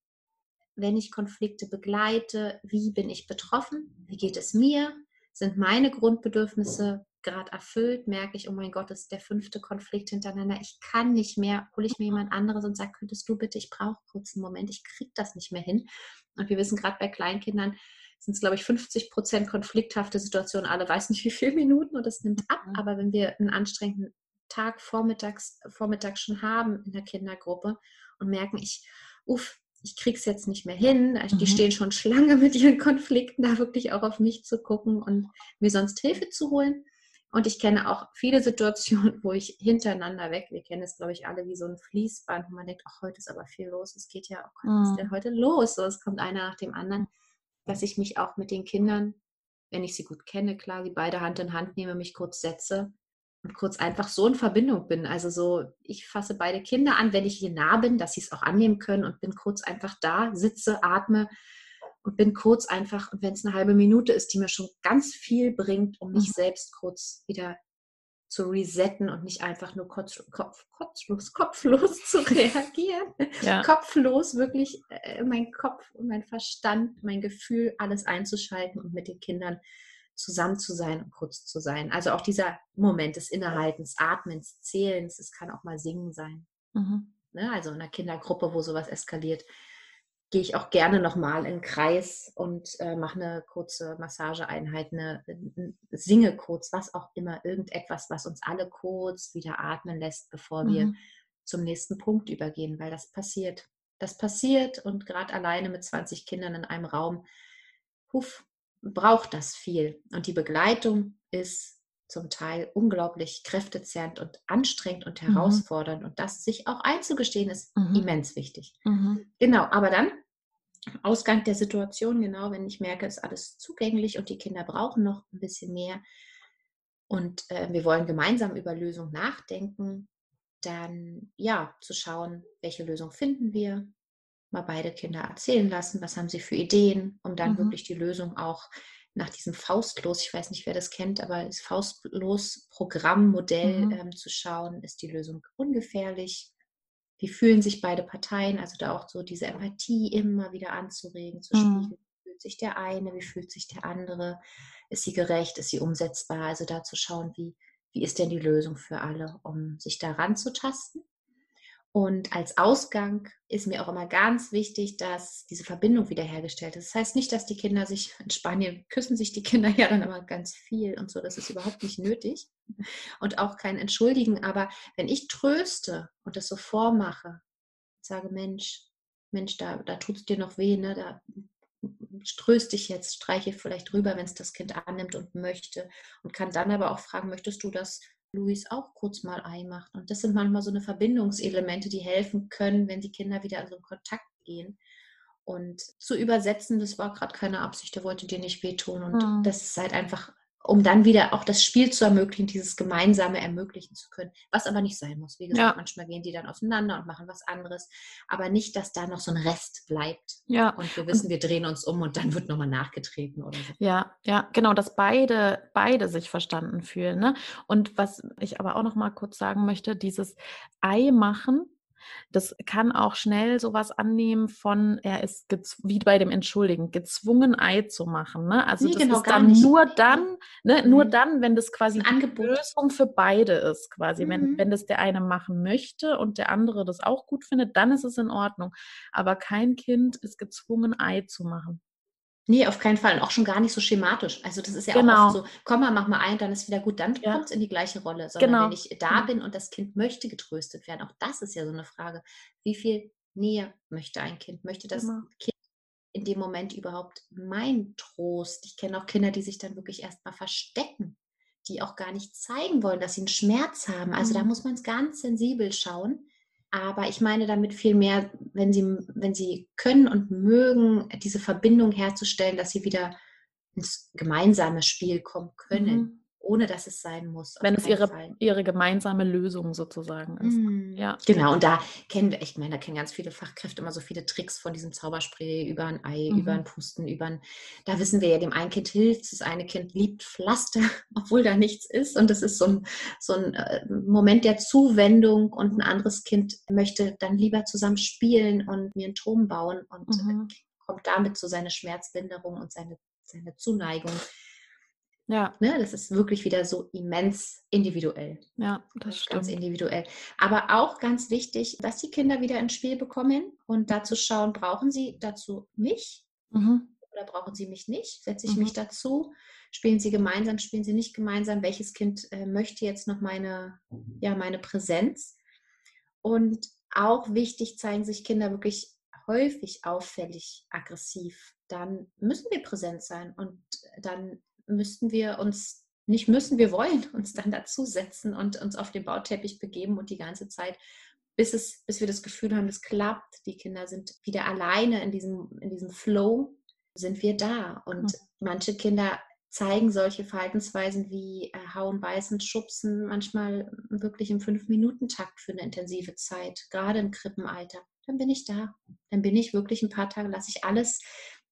wenn ich Konflikte begleite, wie bin ich betroffen, wie geht es mir, sind meine Grundbedürfnisse gerade erfüllt, merke ich, oh mein Gott, das ist der fünfte Konflikt hintereinander, ich kann nicht mehr, hole ich mir jemand anderes und sage, könntest du bitte, ich brauche kurz einen Moment, ich kriege das nicht mehr hin. Und wir wissen gerade bei Kleinkindern, sind es, glaube ich, 50 Prozent konflikthafte Situationen, alle weiß nicht wie viele Minuten und das nimmt ab. Mhm. Aber wenn wir einen anstrengenden Tag vormittags, vormittags schon haben in der Kindergruppe und merken, ich, uff, ich krieg's jetzt nicht mehr hin, die mhm. stehen schon Schlange mit ihren Konflikten, [LAUGHS] da wirklich auch auf mich zu gucken und mir sonst Hilfe zu holen. Und ich kenne auch viele Situationen, wo ich hintereinander weg, wir kennen es, glaube ich, alle wie so ein Fließband, wo man denkt, ach, heute ist aber viel los, es geht ja, oh Gott, was ist mhm. denn heute los? So, es kommt einer nach dem anderen dass ich mich auch mit den Kindern, wenn ich sie gut kenne, klar, die beide Hand in Hand nehme, mich kurz setze und kurz einfach so in Verbindung bin. Also so, ich fasse beide Kinder an, wenn ich hier nah bin, dass sie es auch annehmen können und bin kurz einfach da, sitze, atme und bin kurz einfach, und wenn es eine halbe Minute ist, die mir schon ganz viel bringt, um mich mhm. selbst kurz wieder zu resetten und nicht einfach nur kopf, kopf, kopflos, kopflos zu [LAUGHS] reagieren. Ja. Kopflos wirklich äh, mein Kopf und mein Verstand, mein Gefühl, alles einzuschalten und mit den Kindern zusammen zu sein und kurz zu sein. Also auch dieser Moment des Innehaltens, Atmens, Zählens, es kann auch mal Singen sein. Mhm. Ne? Also in einer Kindergruppe, wo sowas eskaliert, gehe ich auch gerne nochmal in den Kreis und äh, mache eine kurze Massageeinheit, eine, singe kurz, was auch immer, irgendetwas, was uns alle kurz wieder atmen lässt, bevor wir mhm. zum nächsten Punkt übergehen, weil das passiert. Das passiert und gerade alleine mit 20 Kindern in einem Raum, huf, braucht das viel. Und die Begleitung ist zum Teil unglaublich kräftezehrend und anstrengend und mhm. herausfordernd. Mhm. Und das sich auch einzugestehen, ist mhm. immens wichtig. Mhm. Genau, aber dann Ausgang der Situation, genau, wenn ich merke, es ist alles zugänglich und die Kinder brauchen noch ein bisschen mehr und äh, wir wollen gemeinsam über Lösungen nachdenken, dann ja, zu schauen, welche Lösung finden wir, mal beide Kinder erzählen lassen, was haben sie für Ideen, um dann mhm. wirklich die Lösung auch nach diesem Faustlos, ich weiß nicht, wer das kennt, aber das Faustlos-Programmmodell mhm. ähm, zu schauen, ist die Lösung ungefährlich, wie fühlen sich beide Parteien, also da auch so diese Empathie immer wieder anzuregen, zu mhm. spiegeln. Wie fühlt sich der eine, wie fühlt sich der andere? Ist sie gerecht, ist sie umsetzbar? Also da zu schauen, wie, wie ist denn die Lösung für alle, um sich daran zu tasten. Und als Ausgang ist mir auch immer ganz wichtig, dass diese Verbindung wiederhergestellt ist. Das heißt nicht, dass die Kinder sich, in Spanien küssen sich die Kinder [LAUGHS] ja dann immer ganz viel und so, das ist überhaupt nicht nötig und auch kein Entschuldigen. Aber wenn ich tröste und das so vormache, sage, Mensch, Mensch, da, da tut es dir noch weh, ne? da tröst dich jetzt, streiche vielleicht rüber, wenn es das Kind annimmt und möchte und kann dann aber auch fragen, möchtest du, dass Luis auch kurz mal Ei macht? Und das sind manchmal so eine Verbindungselemente, die helfen können, wenn die Kinder wieder in so einen Kontakt gehen. Und zu übersetzen, das war gerade keine Absicht, der wollte dir nicht wehtun. Und mhm. das ist halt einfach um dann wieder auch das Spiel zu ermöglichen, dieses Gemeinsame ermöglichen zu können. Was aber nicht sein muss. Wie gesagt, ja. manchmal gehen die dann auseinander und machen was anderes. Aber nicht, dass da noch so ein Rest bleibt. Ja. Und wir wissen, wir drehen uns um und dann wird nochmal nachgetreten oder so. Ja, ja, genau, dass beide, beide sich verstanden fühlen. Ne? Und was ich aber auch noch mal kurz sagen möchte, dieses Ei machen, das kann auch schnell sowas annehmen von, er ist wie bei dem Entschuldigen, gezwungen Ei zu machen. Ne? Also nee, das genau, ist dann nicht. nur dann, ne, nur dann, wenn das quasi eine Lösung für beide ist, quasi. Mhm. Wenn, wenn das der eine machen möchte und der andere das auch gut findet, dann ist es in Ordnung. Aber kein Kind ist gezwungen, Ei zu machen. Nee, auf keinen Fall. Und auch schon gar nicht so schematisch. Also das ist ja genau. auch oft so, komm mal, mach mal ein, dann ist wieder gut, dann ja. kommt es in die gleiche Rolle. Sondern genau. wenn ich da bin und das Kind möchte getröstet werden, auch das ist ja so eine Frage. Wie viel Nähe möchte ein Kind? Möchte das genau. Kind in dem Moment überhaupt mein Trost? Ich kenne auch Kinder, die sich dann wirklich erstmal verstecken, die auch gar nicht zeigen wollen, dass sie einen Schmerz haben. Also mhm. da muss man ganz sensibel schauen aber ich meine damit viel mehr, wenn sie, wenn sie können und mögen, diese Verbindung herzustellen, dass sie wieder ins gemeinsame Spiel kommen können. Mhm ohne dass es sein muss. Wenn es ihre, ihre gemeinsame Lösung sozusagen ist. Mm. Ja. Genau, und da kennen wir, ich meine, da kennen ganz viele Fachkräfte immer so viele Tricks von diesem Zauberspray über ein Ei, mhm. über ein Pusten, über ein, da wissen wir ja, dem einen Kind hilft das eine Kind liebt Pflaster, [LAUGHS] obwohl da nichts ist. Und das ist so ein, so ein äh, Moment der Zuwendung und ein anderes Kind möchte dann lieber zusammen spielen und mir einen Turm bauen und mhm. kommt damit zu seiner Schmerzlinderung und seine, seine Zuneigung ja. Ne, das ist wirklich wieder so immens individuell. Ja, das stimmt. Ganz individuell. Aber auch ganz wichtig, dass die Kinder wieder ins Spiel bekommen und dazu schauen, brauchen sie dazu mich mhm. oder brauchen sie mich nicht? Setze ich mhm. mich dazu? Spielen sie gemeinsam, spielen sie nicht gemeinsam? Welches Kind äh, möchte jetzt noch meine, ja, meine Präsenz? Und auch wichtig zeigen sich Kinder wirklich häufig auffällig aggressiv. Dann müssen wir präsent sein und dann müssten wir uns, nicht müssen, wir wollen uns dann dazusetzen und uns auf den Bauteppich begeben und die ganze Zeit, bis, es, bis wir das Gefühl haben, es klappt, die Kinder sind wieder alleine in diesem, in diesem Flow, sind wir da. Und mhm. manche Kinder zeigen solche Verhaltensweisen wie äh, Hauen, Beißen, Schubsen, manchmal wirklich im Fünf-Minuten-Takt für eine intensive Zeit, gerade im Krippenalter. Dann bin ich da. Dann bin ich wirklich ein paar Tage, lasse ich alles,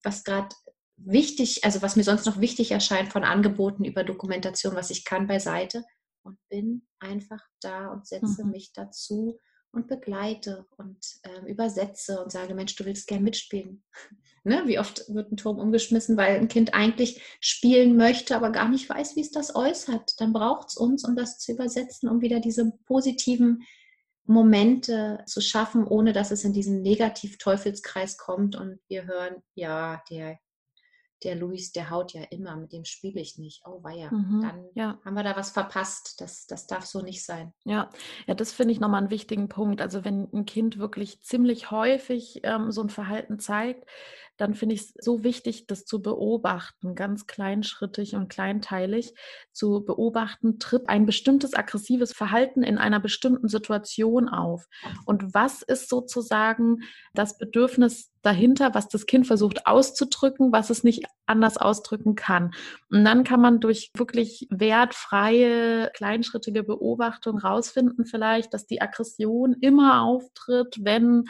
was gerade wichtig, also was mir sonst noch wichtig erscheint von Angeboten über Dokumentation, was ich kann, beiseite und bin einfach da und setze mhm. mich dazu und begleite und äh, übersetze und sage, Mensch, du willst gern mitspielen. [LAUGHS] ne? Wie oft wird ein Turm umgeschmissen, weil ein Kind eigentlich spielen möchte, aber gar nicht weiß, wie es das äußert. Dann braucht es uns, um das zu übersetzen, um wieder diese positiven Momente zu schaffen, ohne dass es in diesen Negativ-Teufelskreis kommt und wir hören, ja, der der Luis, der haut ja immer, mit dem spiele ich nicht. Oh weia, mhm, dann ja. haben wir da was verpasst. Das, das darf so nicht sein. Ja, ja das finde ich nochmal einen wichtigen Punkt. Also wenn ein Kind wirklich ziemlich häufig ähm, so ein Verhalten zeigt, dann finde ich es so wichtig, das zu beobachten, ganz kleinschrittig und kleinteilig zu beobachten, tritt ein bestimmtes aggressives Verhalten in einer bestimmten Situation auf. Und was ist sozusagen das Bedürfnis dahinter, was das Kind versucht auszudrücken, was es nicht anders ausdrücken kann. Und dann kann man durch wirklich wertfreie, kleinschrittige Beobachtung rausfinden vielleicht, dass die Aggression immer auftritt, wenn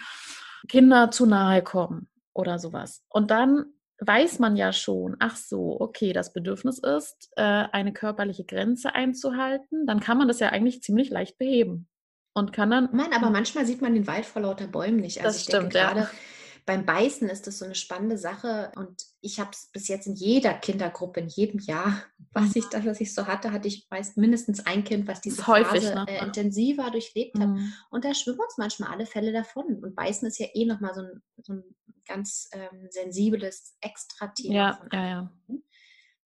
Kinder zu nahe kommen oder sowas. Und dann weiß man ja schon, ach so, okay, das Bedürfnis ist, äh, eine körperliche Grenze einzuhalten, dann kann man das ja eigentlich ziemlich leicht beheben. Und kann dann. Nein, aber manchmal sieht man den Wald vor lauter Bäumen nicht. Also das stimmt, denke, ja. beim Beißen ist das so eine spannende Sache und ich habe es bis jetzt in jeder Kindergruppe, in jedem Jahr, [LAUGHS] was ich das, was ich so hatte, hatte ich meist mindestens ein Kind, was diese häufig, Phase ne? äh, intensiver durchlebt hat. Mhm. Und da schwimmen uns manchmal alle Fälle davon. Und Beißen ist ja eh nochmal so ein, so ein ganz ähm, sensibles Extra-Thema Ja, ja, ja.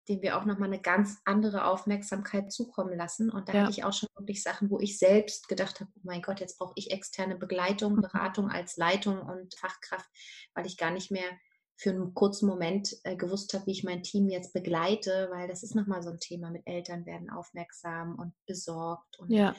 dem wir auch nochmal eine ganz andere Aufmerksamkeit zukommen lassen. Und da Ja. hatte ich auch schon wirklich Sachen, wo ich selbst gedacht habe, oh mein Gott, jetzt brauche ich externe Begleitung, Mhm. Beratung als Leitung und Fachkraft, weil ich gar nicht mehr für einen kurzen Moment äh, gewusst habe, wie ich mein Team jetzt begleite, weil das ist nochmal so ein Thema mit Eltern werden aufmerksam und besorgt und Ja.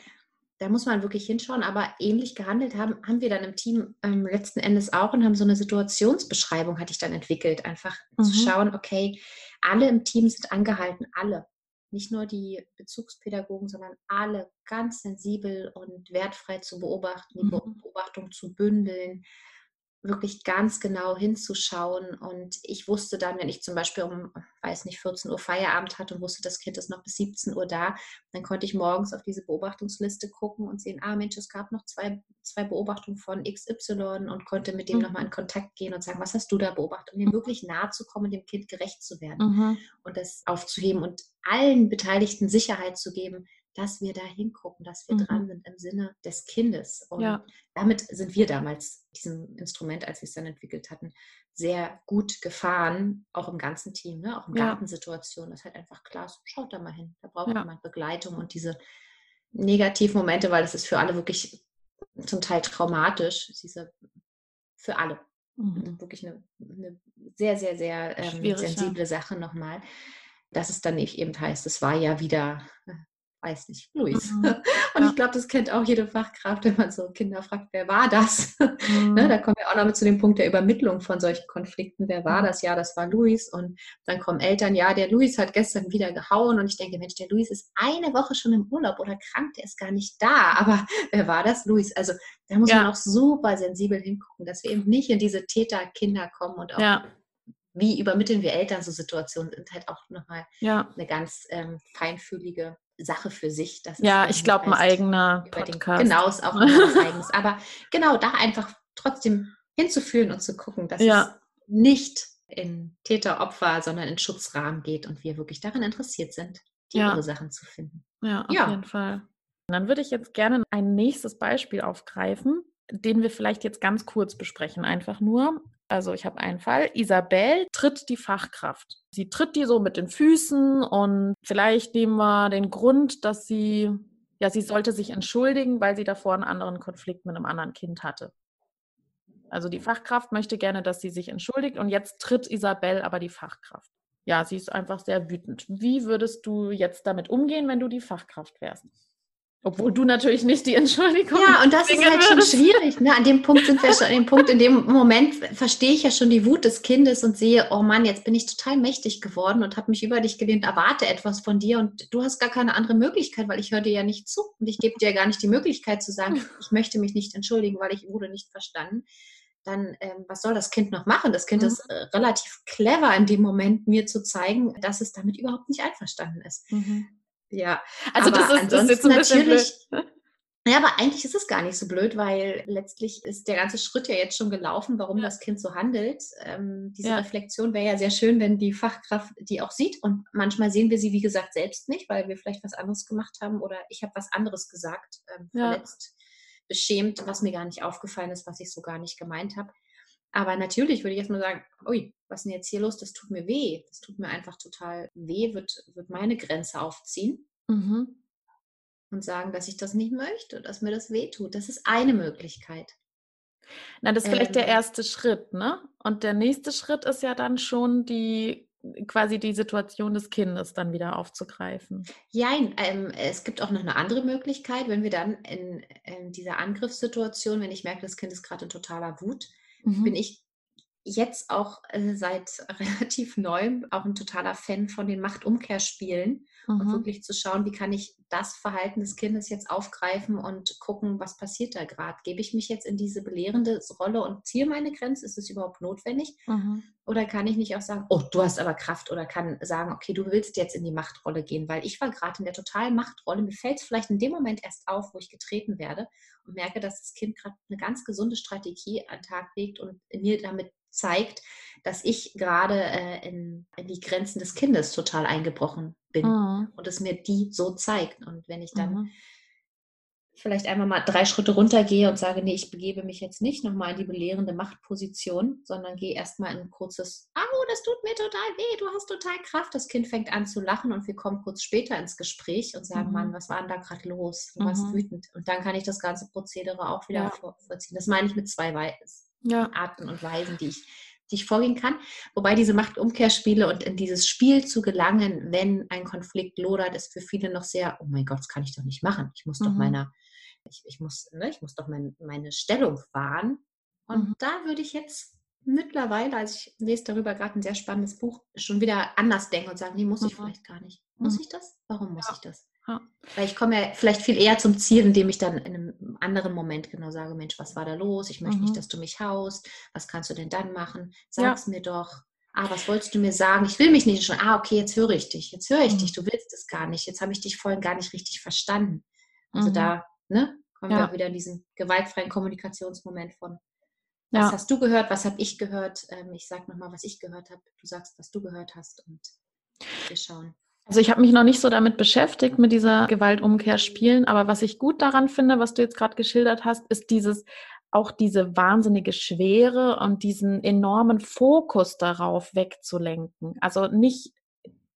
Da muss man wirklich hinschauen, aber ähnlich gehandelt haben, haben wir dann im Team ähm, letzten Endes auch und haben so eine Situationsbeschreibung, hatte ich dann entwickelt, einfach zu Mhm. schauen, okay, alle im Team sind angehalten, alle, nicht nur die Bezugspädagogen, sondern alle ganz sensibel und wertfrei zu beobachten, die Mhm. Beobachtung zu bündeln, wirklich ganz genau hinzuschauen. Und ich wusste dann, wenn ich zum Beispiel um, weiß nicht, 14 Uhr Feierabend hatte und wusste, das Kind ist noch bis 17 Uhr da, dann konnte ich morgens auf diese Beobachtungsliste gucken und sehen, ah Mensch, es gab noch zwei, zwei Beobachtungen von XY und konnte mit dem Mhm. nochmal in Kontakt gehen und sagen, was hast du da beobachtet? Und dem wirklich nahe zu kommen, dem Kind gerecht zu werden Mhm. und das aufzuheben und allen Beteiligten Sicherheit zu geben, dass wir da hingucken, dass wir Mhm. dran sind im Sinne des Kindes. Und Ja. damit sind wir damals, diesem Instrument, als wir es dann entwickelt hatten, sehr gut gefahren, auch im ganzen Team, ne? auch in Ja. Gartensituationen. Das ist halt einfach klar, so, schaut da mal hin. Da braucht Ja. jemand Begleitung und diese Negativmomente, weil das ist für alle wirklich zum Teil traumatisch, diese für alle Mhm. wirklich eine, eine sehr, sehr, sehr ähm, sensible Sache nochmal, dass es dann eben heißt, es war ja wieder, äh, weiß nicht, Luis. Mhm. [LAUGHS] Und Ja. ich glaube, das kennt auch jede Fachkraft, [LAUGHS] wenn man so Kinder fragt, wer war das? [LAUGHS] Mhm. ne, da kommen wir auch noch mit zu dem Punkt der Übermittlung von solchen Konflikten. Wer war das? Ja, das war Luis. Und dann kommen Eltern, ja, der Luis hat gestern wieder gehauen. Und ich denke, Mensch, der Luis ist eine Woche schon im Urlaub oder krank, der ist gar nicht da. Aber wer war das? Luis. Also da muss Ja. man auch super sensibel hingucken, dass wir eben nicht in diese Täter-Kinder kommen und auch Ja, wie übermitteln wir Eltern so Situationen, sind halt auch nochmal ja. eine ganz ähm, feinfühlige Sache für sich. Das ist Ja, ich glaube, ein eigener den- Podcast. Genau, ist auch was [LAUGHS] eigenes. Aber genau da einfach trotzdem hinzufühlen und zu gucken, dass Ja. es nicht in Täter-Opfer, sondern in Schutzrahmen geht und wir wirklich daran interessiert sind, die Ja. Ursachen zu finden. Ja, auf Ja. jeden Fall. Dann würde ich jetzt gerne ein nächstes Beispiel aufgreifen, den wir vielleicht jetzt ganz kurz besprechen, einfach nur. Also ich habe einen Fall. Isabel tritt die Fachkraft. Sie tritt die so mit den Füßen und vielleicht nehmen wir den Grund, dass sie, ja, sie sollte sich entschuldigen, weil sie davor einen anderen Konflikt mit einem anderen Kind hatte. Also die Fachkraft möchte gerne, dass sie sich entschuldigt und jetzt tritt Isabel aber die Fachkraft. Ja, sie ist einfach sehr wütend. Wie würdest du jetzt damit umgehen, wenn du die Fachkraft wärst? Obwohl du natürlich nicht die Entschuldigung. Ja, und das ist halt schon schwierig. Ne? An dem Punkt sind wir schon, an dem Punkt, in dem Moment verstehe ich ja schon die Wut des Kindes und sehe, oh Mann, jetzt bin ich total mächtig geworden und habe mich über dich gelehnt, erwarte etwas von dir und du hast gar keine andere Möglichkeit, weil ich höre dir ja nicht zu und ich gebe dir ja gar nicht die Möglichkeit zu sagen, [LAUGHS] ich möchte mich nicht entschuldigen, weil ich wurde nicht verstanden. Dann, ähm, was soll das Kind noch machen? Das Kind Mhm. ist äh, relativ clever in dem Moment, mir zu zeigen, dass es damit überhaupt nicht einverstanden ist. Mhm. Ja, Also Aber das ist, das ist jetzt ein bisschen natürlich- blöd. [LAUGHS] ja, aber eigentlich ist es gar nicht so blöd, weil letztlich ist der ganze Schritt ja jetzt schon gelaufen, warum Ja. das Kind so handelt. Ähm, diese Ja. Reflexion wäre ja sehr schön, wenn die Fachkraft die auch sieht. Und manchmal sehen wir sie, wie gesagt, selbst nicht, weil wir vielleicht was anderes gemacht haben oder ich habe was anderes gesagt, ähm, Ja. verletzt, beschämt, was mir gar nicht aufgefallen ist, was ich so gar nicht gemeint habe. Aber natürlich würde ich jetzt mal sagen, ui, was ist denn jetzt hier los? Das tut mir weh. Das tut mir einfach total weh, wird, wird meine Grenze aufziehen Mhm. und sagen, dass ich das nicht möchte, dass mir das wehtut. Das ist eine Möglichkeit. Na, das ist vielleicht der Ähm. erste Schritt, ne? Und der nächste Schritt ist ja dann schon die quasi die Situation des Kindes dann wieder aufzugreifen. Jein, ähm, es gibt auch noch eine andere Möglichkeit, wenn wir dann in, in dieser Angriffssituation, wenn ich merke, das Kind ist gerade in totaler Wut, Mhm. bin ich jetzt auch äh, seit [LAUGHS] relativ neuem auch ein totaler Fan von den Machtumkehrspielen mhm. und wirklich zu schauen, wie kann ich das Verhalten des Kindes jetzt aufgreifen und gucken, was passiert da gerade. Gebe ich mich jetzt in diese belehrende Rolle und ziehe meine Grenze? Ist es überhaupt notwendig? Mhm. Oder kann ich nicht auch sagen, oh, du hast aber Kraft oder kann sagen, okay, du willst jetzt in die Machtrolle gehen, weil ich war gerade in der totalen Machtrolle. Mir fällt es vielleicht in dem Moment erst auf, wo ich getreten werde und merke, dass das Kind gerade eine ganz gesunde Strategie an den Tag legt und mir damit zeigt, dass ich gerade äh, in, in, die Grenzen des Kindes total eingebrochen bin mhm. und es mir die so zeigt. Und wenn ich dann mhm. vielleicht einmal mal drei Schritte runtergehe und sage, nee, ich begebe mich jetzt nicht nochmal in die belehrende Machtposition, sondern gehe erstmal in ein kurzes, au, das tut mir total weh, du hast total Kraft. Das Kind fängt an zu lachen und wir kommen kurz später ins Gespräch und sagen, mhm. Mann, was war denn da gerade los? Du warst mhm. wütend. Und dann kann ich das ganze Prozedere auch wieder ja. vorziehen. Das meine ich mit zwei Weisen ja. Arten und Weisen, die ich, die ich vorgehen kann. Wobei diese Machtumkehrspiele und in dieses Spiel zu gelangen, wenn ein Konflikt lodert, ist für viele noch sehr, oh mein Gott, das kann ich doch nicht machen. Ich muss mhm. doch meiner, ich, ich, muss, ne, ich muss doch mein, meine Stellung wahren. Und mhm. da würde ich jetzt mittlerweile, also ich lese darüber gerade ein sehr spannendes Buch, schon wieder anders denken und sagen, nee, muss ich mhm. vielleicht gar nicht. Muss mhm. ich das? Warum muss ja. ich das? Ja. Weil ich komme ja vielleicht viel eher zum Ziel, indem ich dann in einem anderen Moment genau sage, Mensch, was war da los? Ich möchte mhm. nicht, dass du mich haust. Was kannst du denn dann machen? Sag's ja. mir doch. Ah, was wolltest du mir sagen? Ich will mich nicht schon. Ah, okay, jetzt höre ich dich. Jetzt höre ich mhm. dich. Du willst es gar nicht. Jetzt habe ich dich vorhin gar nicht richtig verstanden. Also mhm. da, ne, kommen ja. wir auch wieder in diesen gewaltfreien Kommunikationsmoment von. Was hast du gehört? Was habe ich gehört? Ähm, ich sage nochmal, was ich gehört habe. Du sagst, was du gehört hast und wir schauen. Also ich habe mich noch nicht so damit beschäftigt, mit dieser Gewaltumkehr spielen, aber was ich gut daran finde, was du jetzt gerade geschildert hast, ist dieses auch diese wahnsinnige Schwere und diesen enormen Fokus darauf wegzulenken. Also nicht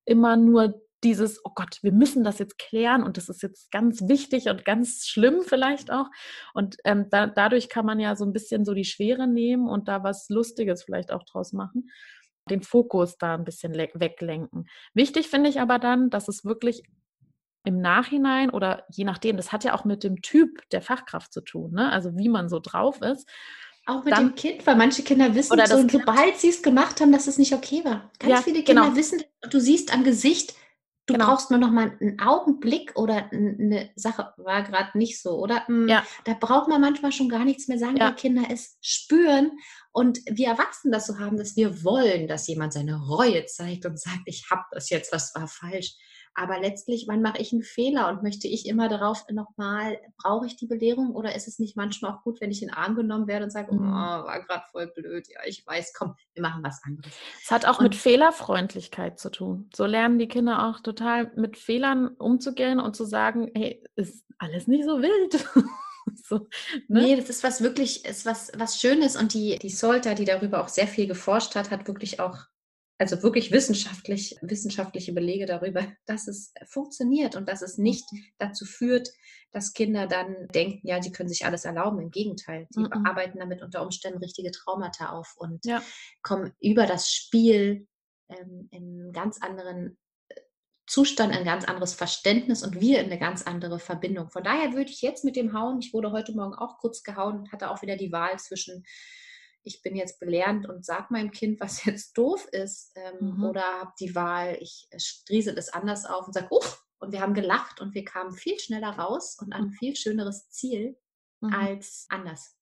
immer nur dieses, oh Gott, wir müssen das jetzt klären und das ist jetzt ganz wichtig und ganz schlimm vielleicht auch. Und ähm, da, dadurch kann man ja so ein bisschen so die Schwere nehmen und da was Lustiges vielleicht auch draus machen den Fokus da ein bisschen weglenken. Wichtig finde ich aber dann, dass es wirklich im Nachhinein oder je nachdem, das hat ja auch mit dem Typ der Fachkraft zu tun, ne? also wie man so drauf ist. Auch mit dann, dem Kind, weil manche Kinder wissen, oder so, sobald sie es gemacht haben, dass es nicht okay war. Ganz ja, viele Kinder genau. wissen, du siehst am Gesicht, Du genau. brauchst nur noch mal einen Augenblick oder eine Sache war gerade nicht so, oder? Hm, ja. Da braucht man manchmal schon gar nichts mehr sagen, ja. weil Kinder es spüren und wir Erwachsenen das so haben, dass wir wollen, dass jemand seine Reue zeigt und sagt, ich habe das jetzt, was war falsch. Aber letztlich, wann mache ich einen Fehler und möchte ich immer darauf nochmal, brauche ich die Belehrung oder ist es nicht manchmal auch gut, wenn ich in den Arm genommen werde und sage, mhm. oh, war gerade voll blöd, ja, ich weiß, komm, wir machen was anderes. Es hat auch und, mit Fehlerfreundlichkeit zu tun. So lernen die Kinder auch total mit Fehlern umzugehen und zu sagen, hey, ist alles nicht so wild. [LAUGHS] so, ne? Nee, das ist was wirklich, ist was, was Schönes und die, die Solta, die darüber auch sehr viel geforscht hat, hat wirklich auch also wirklich wissenschaftlich, wissenschaftliche Belege darüber, dass es funktioniert und dass es nicht mhm. dazu führt, dass Kinder dann denken, ja, sie können sich alles erlauben. Im Gegenteil, sie mhm. arbeiten damit unter Umständen richtige Traumata auf und ja. kommen über das Spiel ähm, in einen ganz anderen äh, Zustand, ein ganz anderes Verständnis und wir in eine ganz andere Verbindung. Von daher würde ich jetzt mit dem Hauen, ich wurde heute Morgen auch kurz gehauen und hatte auch wieder die Wahl zwischen ich bin jetzt belehrend und sage meinem Kind, was [LAUGHS] jetzt doof ist. Ähm, mhm. Oder habe die Wahl, ich striesel es anders auf und sage, uff, und wir haben gelacht und wir kamen viel schneller raus und an ein mhm. viel schöneres Ziel mhm. als anders.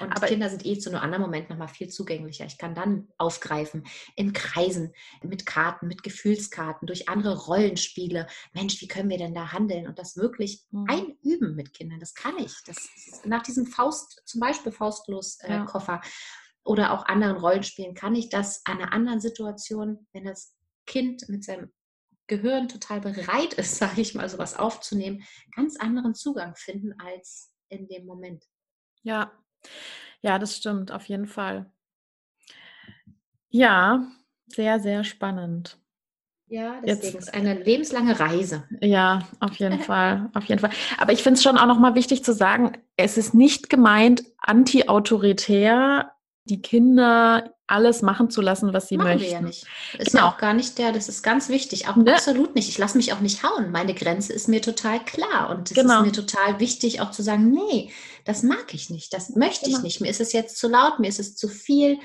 Und Aber Kinder sind eh zu einem anderen Moment nochmal viel zugänglicher. Ich kann dann aufgreifen in Kreisen, mit Karten, mit Gefühlskarten, durch andere Rollenspiele. Mensch, wie können wir denn da handeln? Und das wirklich mhm. einüben mit Kindern. Das kann ich. Das nach diesem Faust, zum Beispiel Faustlos-Koffer. Äh, ja oder auch anderen Rollenspielen kann ich das an einer anderen Situation, wenn das Kind mit seinem Gehirn total bereit ist, [LAUGHS] sage ich mal, sowas aufzunehmen, ganz anderen Zugang finden als in dem Moment. Ja, ja, das stimmt, auf jeden Fall. Ja, sehr, sehr spannend. Ja, deswegen Jetzt, ist eine lebenslange Reise. Ja, auf jeden Fall, auf jeden Fall. Aber ich finde es schon auch nochmal wichtig zu sagen, es ist nicht gemeint, anti-autoritär die Kinder alles machen zu lassen, was sie machen möchten. Wir ja nicht. Ist genau. ja auch gar nicht der, das ist ganz wichtig, auch ne? absolut nicht. Ich lasse mich auch nicht hauen. Meine Grenze ist mir total klar und es genau. ist mir total wichtig auch zu sagen, nee, das mag ich nicht, das möchte genau. ich nicht. Mir ist es jetzt zu laut, mir ist es zu viel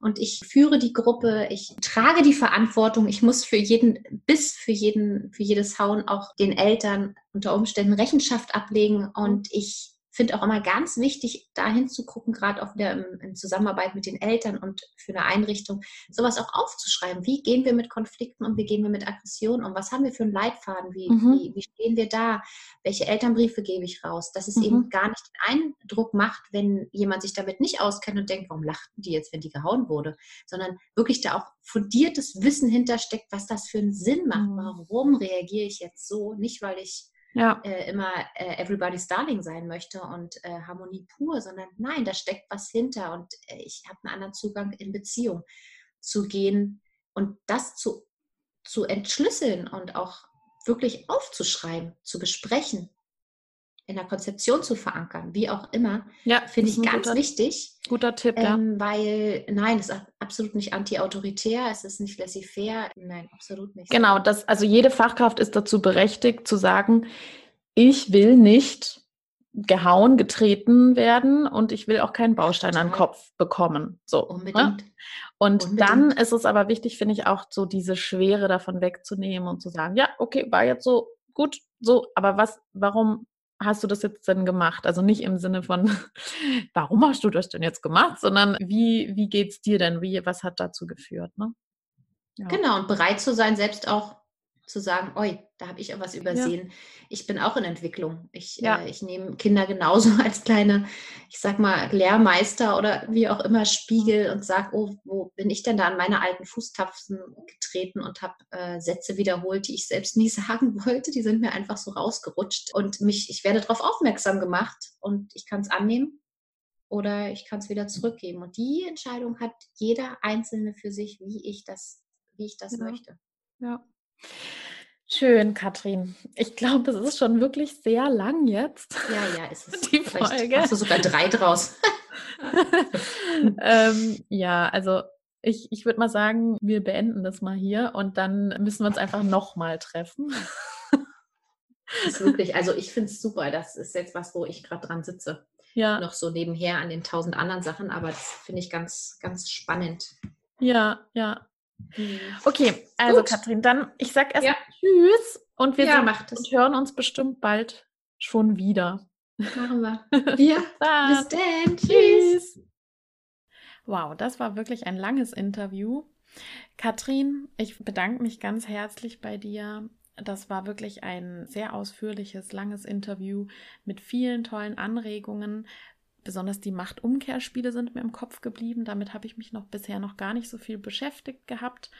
und ich führe die Gruppe, ich trage die Verantwortung, ich muss für jeden, bis für jeden, für jedes Hauen auch den Eltern unter Umständen Rechenschaft ablegen und ich finde auch immer ganz wichtig, dahin zu gucken, gerade auch wieder in, in, Zusammenarbeit mit den Eltern und für eine Einrichtung, sowas auch aufzuschreiben. Wie gehen wir mit Konflikten um? Wie gehen wir mit Aggressionen um? Was haben wir für einen Leitfaden? Wie, mhm. wie, wie, stehen wir da? Welche Elternbriefe gebe ich raus? Dass es mhm. eben gar nicht den Eindruck macht, wenn jemand sich damit nicht auskennt und denkt, warum lachten die jetzt, wenn die gehauen wurde? Sondern wirklich da auch fundiertes Wissen hintersteckt, was das für einen Sinn macht. Mhm. Warum reagiere ich jetzt so? Nicht, weil ich ja. äh, immer äh, everybody's darling sein möchte und äh, Harmonie pur, sondern nein, da steckt was hinter und äh, ich habe einen anderen Zugang in Beziehung zu gehen und das zu, zu entschlüsseln und auch wirklich aufzuschreiben, zu besprechen in der Konzeption zu verankern, wie auch immer, ja, finde ich ganz guter, wichtig. Guter Tipp, ähm, ja. Weil, nein, es ist absolut nicht anti-autoritär, es ist nicht laissez-faire, nein, absolut nicht. Genau, das, also jede Fachkraft ist dazu berechtigt zu sagen, ich will nicht gehauen, getreten werden und ich will auch keinen Baustein Total. an den Kopf bekommen. So. Ne? Unbedingt. Ne? Und Unbedingt. dann ist es aber wichtig, finde ich, auch so diese Schwere davon wegzunehmen und zu sagen, ja, okay, war jetzt so gut, so, aber was, warum hast du das jetzt denn gemacht? Also nicht im Sinne von, [LAUGHS] warum hast du das denn jetzt gemacht, sondern wie, wie geht es dir denn? Wie, was hat dazu geführt? Ne? Ja. Genau, und bereit zu sein, selbst auch zu sagen, oi, da habe ich etwas übersehen. Ja. Ich bin auch in Entwicklung. Ich, ja. äh, ich nehme Kinder genauso [LAUGHS] als kleine, ich sag mal, Lehrmeister oder wie auch immer Spiegel und sage, oh, wo bin ich denn da an meine alten Fußtapfen getreten und habe äh, Sätze wiederholt, die ich selbst nie [LAUGHS] sagen wollte. Die sind mir einfach so rausgerutscht. Und mich, ich werde darauf aufmerksam gemacht und ich kann es annehmen oder ich kann es wieder zurückgeben. Und die Entscheidung hat jeder Einzelne für sich, wie ich das, wie ich das ja. möchte. Ja. Schön, Katrin. Ich glaube, es ist schon wirklich sehr lang jetzt. Ja, ja, [LAUGHS] ist es. Die Vielleicht Folge. Machst du sogar drei draus. [LAUGHS] ähm, ja, also ich, ich würde mal sagen, wir beenden das mal hier und dann müssen wir uns einfach nochmal treffen. Das ist wirklich, also ich finde es super. Das ist jetzt was, wo ich gerade dran sitze. Ja. Noch so nebenher an den tausend anderen Sachen, aber das finde ich ganz, ganz spannend. Ja, ja. Mhm. Okay, also Gut. Katrin, dann ich sag erst ja. Tschüss und wir ja, und hören uns bestimmt bald schon wieder. Machen wir. [LAUGHS] Ja, bis dann. Tschüss. Wow, das war wirklich ein langes Interview. Katrin, ich bedanke mich ganz herzlich bei dir. Das war wirklich ein sehr ausführliches, langes Interview mit vielen tollen Anregungen, Besonders die Machtumkehrspiele sind mir im Kopf geblieben. Damit habe ich mich noch bisher noch gar nicht so viel beschäftigt gehabt.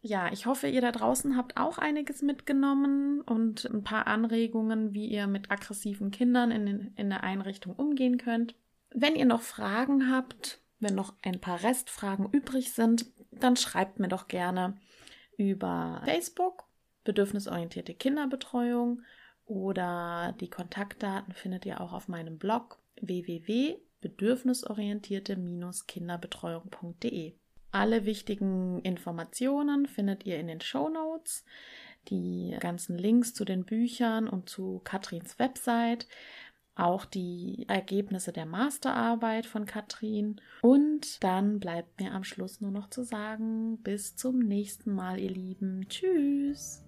Ja, ich hoffe, ihr da draußen habt auch einiges mitgenommen und ein paar Anregungen, wie ihr mit aggressiven Kindern in, den, in der Einrichtung umgehen könnt. Wenn ihr noch Fragen habt, wenn noch ein paar Restfragen übrig sind, dann schreibt mir doch gerne über Facebook, bedürfnisorientierte Kinderbetreuung oder die Kontaktdaten findet ihr auch auf meinem Blog www.bedürfnisorientierte-kinderbetreuung.de. Alle wichtigen Informationen findet ihr in den Show Notes, die ganzen Links zu den Büchern und zu Katrins Website, auch die Ergebnisse der Masterarbeit von Katrin. Und dann bleibt mir am Schluss nur noch zu sagen, bis zum nächsten Mal, ihr Lieben. Tschüss!